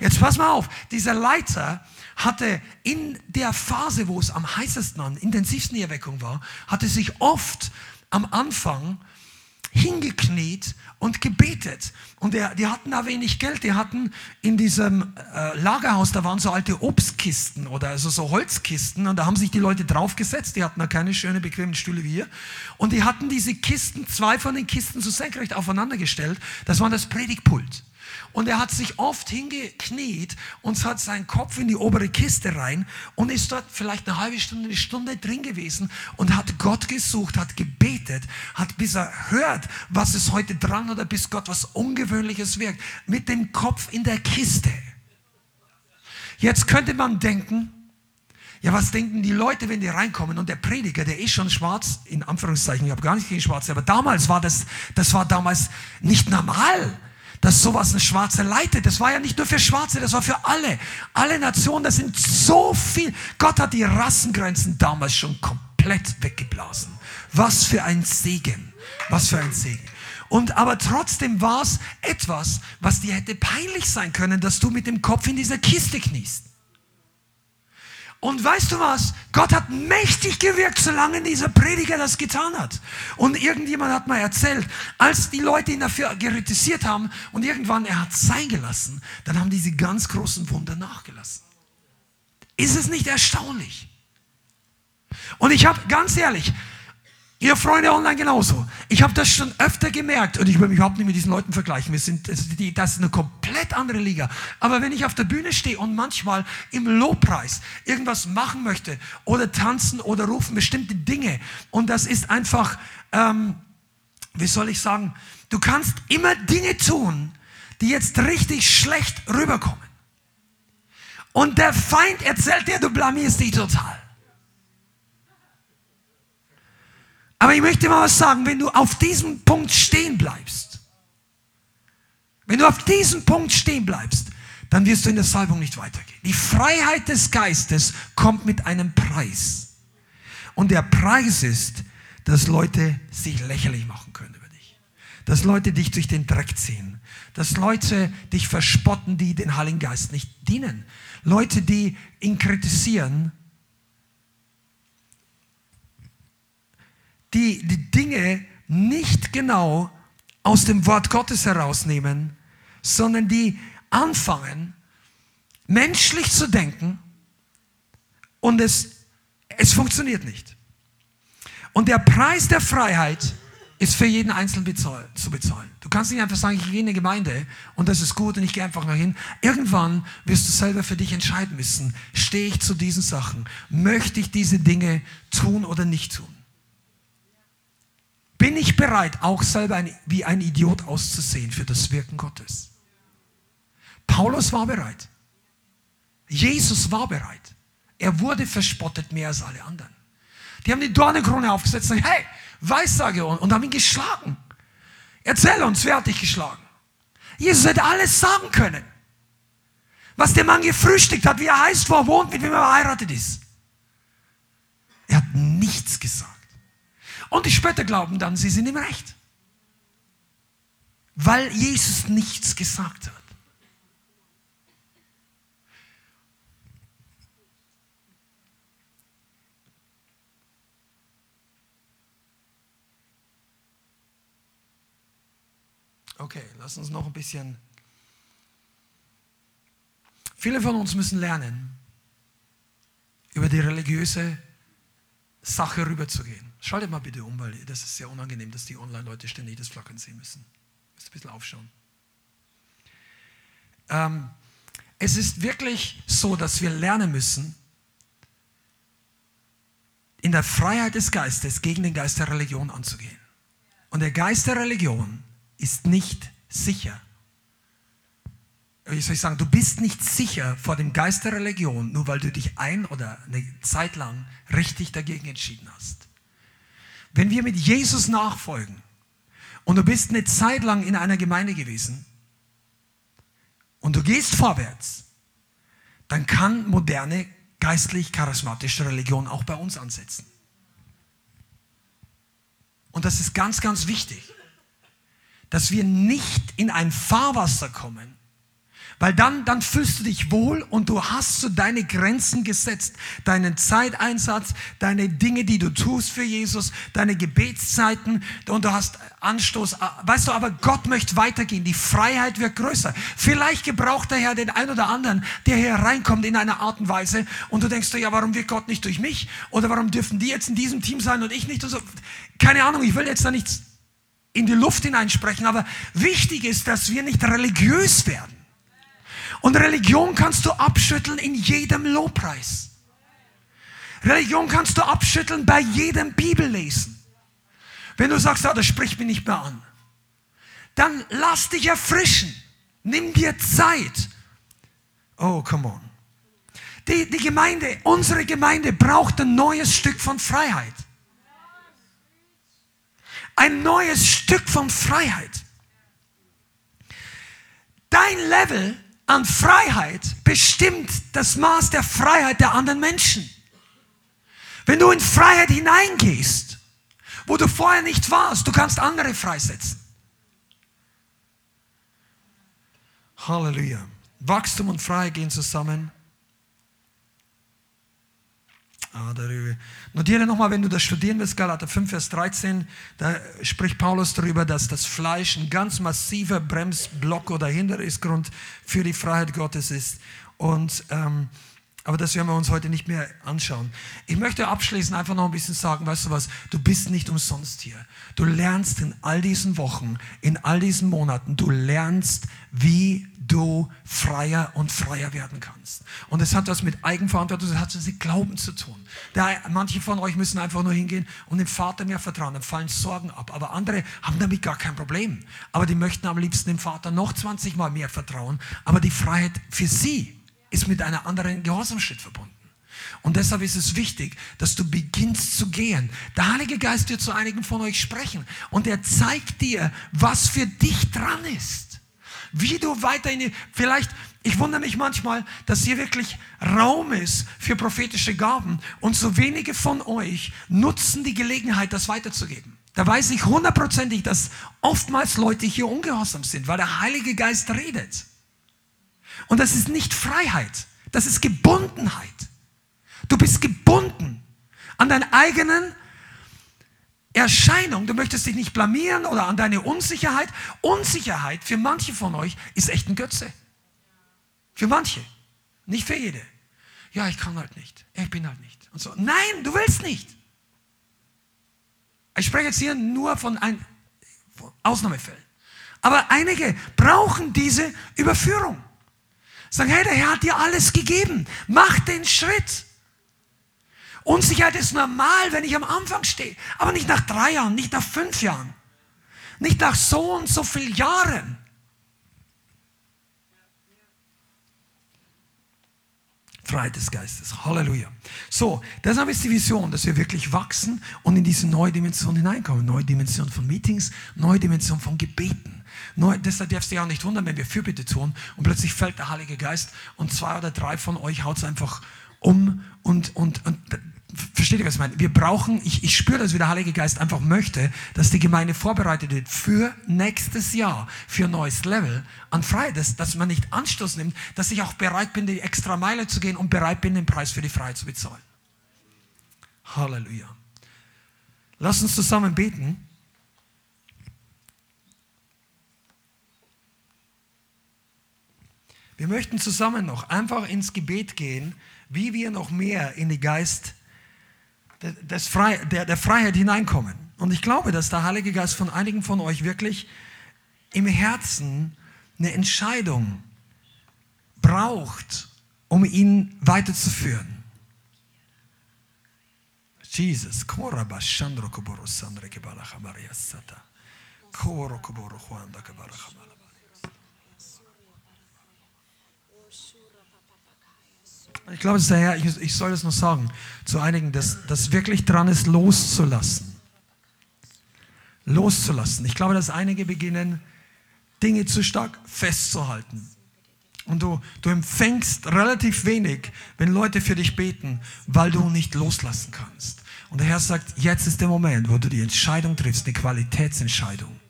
Speaker 1: Jetzt pass mal auf, dieser Leiter, hatte in der Phase, wo es am heißesten, am intensivsten die Erweckung war, hatte sich oft am Anfang hingekniet und gebetet. Und der, die hatten da wenig Geld. Die hatten in diesem äh, Lagerhaus, da waren so alte Obstkisten oder also so Holzkisten. Und da haben sich die Leute draufgesetzt. Die hatten da keine schönen, bequemen Stühle wie hier. Und die hatten diese Kisten, zwei von den Kisten so senkrecht aufeinander gestellt. Das war das Predigtpult. Und er hat sich oft hingekniet und hat seinen Kopf in die obere Kiste rein und ist dort vielleicht eine halbe Stunde, eine Stunde drin gewesen und hat Gott gesucht, hat gebetet, hat bis er hört, was ist heute dran oder bis Gott was Ungewöhnliches wirkt, mit dem Kopf in der Kiste. Jetzt könnte man denken, ja, was denken die Leute, wenn die reinkommen und der Prediger, der ist schon schwarz, in Anführungszeichen, ich habe gar nicht gegen Schwarze, aber damals war das, das war damals nicht normal dass sowas ein Schwarze leitet. Das war ja nicht nur für Schwarze, das war für alle. Alle Nationen, das sind so viel. Gott hat die Rassengrenzen damals schon komplett weggeblasen. Was für ein Segen. Was für ein Segen. Und aber trotzdem war es etwas, was dir hätte peinlich sein können, dass du mit dem Kopf in dieser Kiste kniest. Und weißt du was? Gott hat mächtig gewirkt, solange dieser Prediger das getan hat. Und irgendjemand hat mal erzählt, als die Leute ihn dafür kritisiert haben und irgendwann er hat sein gelassen, dann haben diese ganz großen Wunder nachgelassen. Ist es nicht erstaunlich? Und ich habe ganz ehrlich, Ihr Freunde online genauso. Ich habe das schon öfter gemerkt und ich will mich überhaupt nicht mit diesen Leuten vergleichen. Wir sind, das ist eine komplett andere Liga. Aber wenn ich auf der Bühne stehe und manchmal im Lobpreis irgendwas machen möchte oder tanzen oder rufen bestimmte Dinge und das ist einfach, ähm, wie soll ich sagen, du kannst immer Dinge tun, die jetzt richtig schlecht rüberkommen. Und der Feind erzählt dir, du blamierst dich total. Aber ich möchte mal was sagen, wenn du auf diesem Punkt stehen bleibst, wenn du auf diesem Punkt stehen bleibst, dann wirst du in der Salbung nicht weitergehen. Die Freiheit des Geistes kommt mit einem Preis. Und der Preis ist, dass Leute sich lächerlich machen können über dich. Dass Leute dich durch den Dreck ziehen. Dass Leute dich verspotten, die den Heiligen Geist nicht dienen. Leute, die ihn kritisieren die die Dinge nicht genau aus dem Wort Gottes herausnehmen, sondern die anfangen, menschlich zu denken und es, es funktioniert nicht. Und der Preis der Freiheit ist für jeden Einzelnen bezahl zu bezahlen. Du kannst nicht einfach sagen, ich gehe in eine Gemeinde und das ist gut und ich gehe einfach noch hin. Irgendwann wirst du selber für dich entscheiden müssen, stehe ich zu diesen Sachen? Möchte ich diese Dinge tun oder nicht tun? Bin ich bereit, auch selber ein, wie ein Idiot auszusehen für das Wirken Gottes. Paulus war bereit. Jesus war bereit. Er wurde verspottet mehr als alle anderen. Die haben die Dornenkrone aufgesetzt und gesagt, hey, Weissage und, und haben ihn geschlagen. Erzähl uns, wer hat dich geschlagen? Jesus hätte alles sagen können. Was der Mann gefrühstückt hat, wie er heißt, wo er wohnt, mit wem er verheiratet ist. Er hat nichts gesagt. Und die Spötter glauben dann, sie sind im Recht. Weil Jesus nichts gesagt hat. Okay, lass uns noch ein bisschen. Viele von uns müssen lernen, über die religiöse Sache rüberzugehen. Schaltet mal bitte um, weil das ist sehr unangenehm, dass die Online-Leute ständig das Flackern sehen müssen. Müsst ein bisschen aufschauen. Ähm, es ist wirklich so, dass wir lernen müssen, in der Freiheit des Geistes gegen den Geist der Religion anzugehen. Und der Geist der Religion ist nicht sicher. Wie soll ich sagen, du bist nicht sicher vor dem Geist der Religion, nur weil du dich ein oder eine Zeit lang richtig dagegen entschieden hast. Wenn wir mit Jesus nachfolgen und du bist eine Zeit lang in einer Gemeinde gewesen und du gehst vorwärts, dann kann moderne geistlich-charismatische Religion auch bei uns ansetzen. Und das ist ganz, ganz wichtig dass wir nicht in ein Fahrwasser kommen, weil dann, dann fühlst du dich wohl und du hast so deine Grenzen gesetzt, deinen Zeiteinsatz, deine Dinge, die du tust für Jesus, deine Gebetszeiten und du hast Anstoß. Weißt du, aber Gott möchte weitergehen. Die Freiheit wird größer. Vielleicht gebraucht der Herr den einen oder anderen, der hier reinkommt in einer Art und Weise und du denkst dir, ja, warum wird Gott nicht durch mich? Oder warum dürfen die jetzt in diesem Team sein und ich nicht? Und so. Keine Ahnung, ich will jetzt da nichts in die Luft hineinsprechen, aber wichtig ist, dass wir nicht religiös werden. Und Religion kannst du abschütteln in jedem Lobpreis. Religion kannst du abschütteln bei jedem Bibellesen. Wenn du sagst, ah, das spricht mich nicht mehr an, dann lass dich erfrischen. Nimm dir Zeit. Oh, come on. Die, die Gemeinde, unsere Gemeinde braucht ein neues Stück von Freiheit ein neues Stück von Freiheit. Dein Level an Freiheit bestimmt das Maß der Freiheit der anderen Menschen. Wenn du in Freiheit hineingehst, wo du vorher nicht warst, du kannst andere freisetzen. Halleluja. Wachstum und Freiheit gehen zusammen. Ah, darüber. Notiere nochmal, wenn du das studieren willst, Galater 5, Vers 13, da spricht Paulus darüber, dass das Fleisch ein ganz massiver Bremsblock oder Hindernisgrund für die Freiheit Gottes ist. Und, ähm, aber das werden wir uns heute nicht mehr anschauen. Ich möchte abschließend einfach noch ein bisschen sagen, weißt du was, du bist nicht umsonst hier. Du lernst in all diesen Wochen, in all diesen Monaten, du lernst, wie du freier und freier werden kannst. Und es hat das mit Eigenverantwortung, das hat das mit Glauben zu tun. Da, manche von euch müssen einfach nur hingehen und dem Vater mehr vertrauen, dann fallen Sorgen ab. Aber andere haben damit gar kein Problem. Aber die möchten am liebsten dem Vater noch 20 Mal mehr vertrauen. Aber die Freiheit für sie ist mit einer anderen Gehorsamschritt verbunden. Und deshalb ist es wichtig, dass du beginnst zu gehen. Der Heilige Geist wird zu einigen von euch sprechen und er zeigt dir, was für dich dran ist wie du weiter in die, vielleicht, ich wundere mich manchmal, dass hier wirklich Raum ist für prophetische Gaben und so wenige von euch nutzen die Gelegenheit, das weiterzugeben. Da weiß ich hundertprozentig, dass oftmals Leute hier ungehorsam sind, weil der Heilige Geist redet. Und das ist nicht Freiheit, das ist Gebundenheit. Du bist gebunden an deinen eigenen Erscheinung, du möchtest dich nicht blamieren oder an deine Unsicherheit. Unsicherheit für manche von euch ist echt ein Götze. Für manche, nicht für jede. Ja, ich kann halt nicht. Ich bin halt nicht. Und so. Nein, du willst nicht. Ich spreche jetzt hier nur von, ein, von Ausnahmefällen. Aber einige brauchen diese Überführung. Sagen, hey, der Herr hat dir alles gegeben. Mach den Schritt. Unsicherheit ist normal, wenn ich am Anfang stehe, aber nicht nach drei Jahren, nicht nach fünf Jahren, nicht nach so und so vielen Jahren. Freiheit des Geistes. Halleluja. So, deshalb ist die Vision, dass wir wirklich wachsen und in diese neue Dimension hineinkommen. Neue Dimension von Meetings, neue Dimension von Gebeten. Neu, deshalb darfst du dich auch nicht wundern, wenn wir Fürbitte tun und plötzlich fällt der Heilige Geist und zwei oder drei von euch haut es einfach um und, und, und Versteht ihr, was ich meine? Wir brauchen, ich, ich spüre das, wie der Heilige Geist einfach möchte, dass die Gemeinde vorbereitet wird für nächstes Jahr, für ein neues Level an Freiheit, dass, dass man nicht Anstoß nimmt, dass ich auch bereit bin, die extra Meile zu gehen und bereit bin, den Preis für die Freiheit zu bezahlen. Halleluja. Lass uns zusammen beten. Wir möchten zusammen noch einfach ins Gebet gehen, wie wir noch mehr in die Geist des Frei, der, der Freiheit hineinkommen. Und ich glaube, dass der Heilige Geist von einigen von euch wirklich im Herzen eine Entscheidung braucht, um ihn weiterzuführen. Jesus. Koro Koboro Juan da Ich glaube, es ist der Herr, ich, ich soll es noch sagen, zu einigen, dass das wirklich dran ist, loszulassen. Loszulassen. Ich glaube, dass einige beginnen, Dinge zu stark festzuhalten. Und du, du empfängst relativ wenig, wenn Leute für dich beten, weil du nicht loslassen kannst. Und der Herr sagt, jetzt ist der Moment, wo du die Entscheidung triffst, eine Qualitätsentscheidung.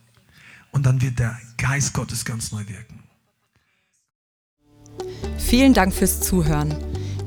Speaker 1: Und dann wird der Geist Gottes ganz neu wirken.
Speaker 2: Vielen Dank fürs Zuhören.